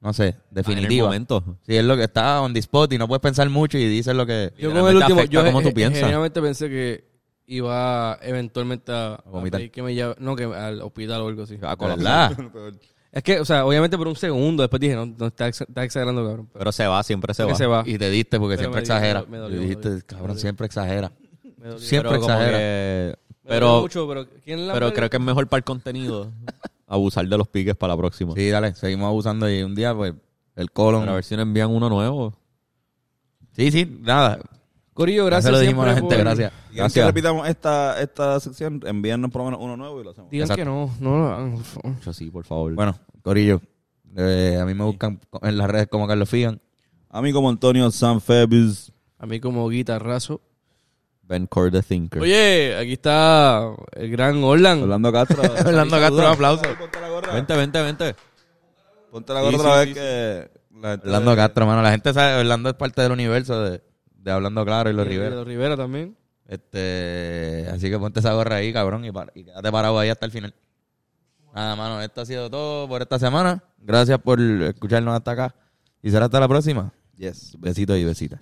no sé, Ah, En el definitiva. momento. Sí, es lo que está on the spot y no puedes pensar mucho y dices lo que... Yo con el último, afecta yo cómo tú piensas. genuinamente pensé que iba eventualmente a, a vomitar. que me lleve, no, que al hospital o algo así. A ¿De colapsar. Es que, o sea, obviamente por un segundo, después dije, no, no está, ex- está exagerando, cabrón. Pero Pero se va, siempre se va. se va. Y te diste porque Pero siempre me exagera. me dolió, Y me dijiste, dolió, cabrón, siempre exagera. Me dolió. Siempre Pero como exagera. que- Me dolió pero, mucho, pero ¿quién la pero verga? creo que es mejor para el contenido abusar de los piques para la próxima. Sí, dale, seguimos abusando y un día, pues, el colon. Pero a ver si nos envían uno nuevo. Sí, sí, nada. Corillo, gracias se lo dijimos a la gente, por- gracias. ¿Quieren que repitamos esta, esta sección? Envíennos por lo menos uno nuevo y lo hacemos. Digan Exacto. que no, no lo hagan, por favor. Yo sí, por favor. Bueno, Corillo, eh, a mí me buscan en las redes como Carlos Figan. A mí como Antonio Sanfebis. A mí como guitarrazo. Ben Core the Thinker. Oye, aquí está el gran Orlan. Orlando Castro. Orlando Castro, un aplauso. Ponte la gorra. Vente, vente, vente. Ponte la gorra Sí, otra sí, vez sí, que... la gente- Orlando Castro, mano. La gente sabe, Orlando es parte del universo de, de Hablando Claro y los Y Rivera. Los Rivera también. Este, así que ponte esa gorra ahí, cabrón, y, para- y quédate parado ahí hasta el final. Nada, mano, esto ha sido todo por esta semana. Gracias por escucharnos hasta acá. Y será hasta la próxima. Yes. Besitos y. Besitas.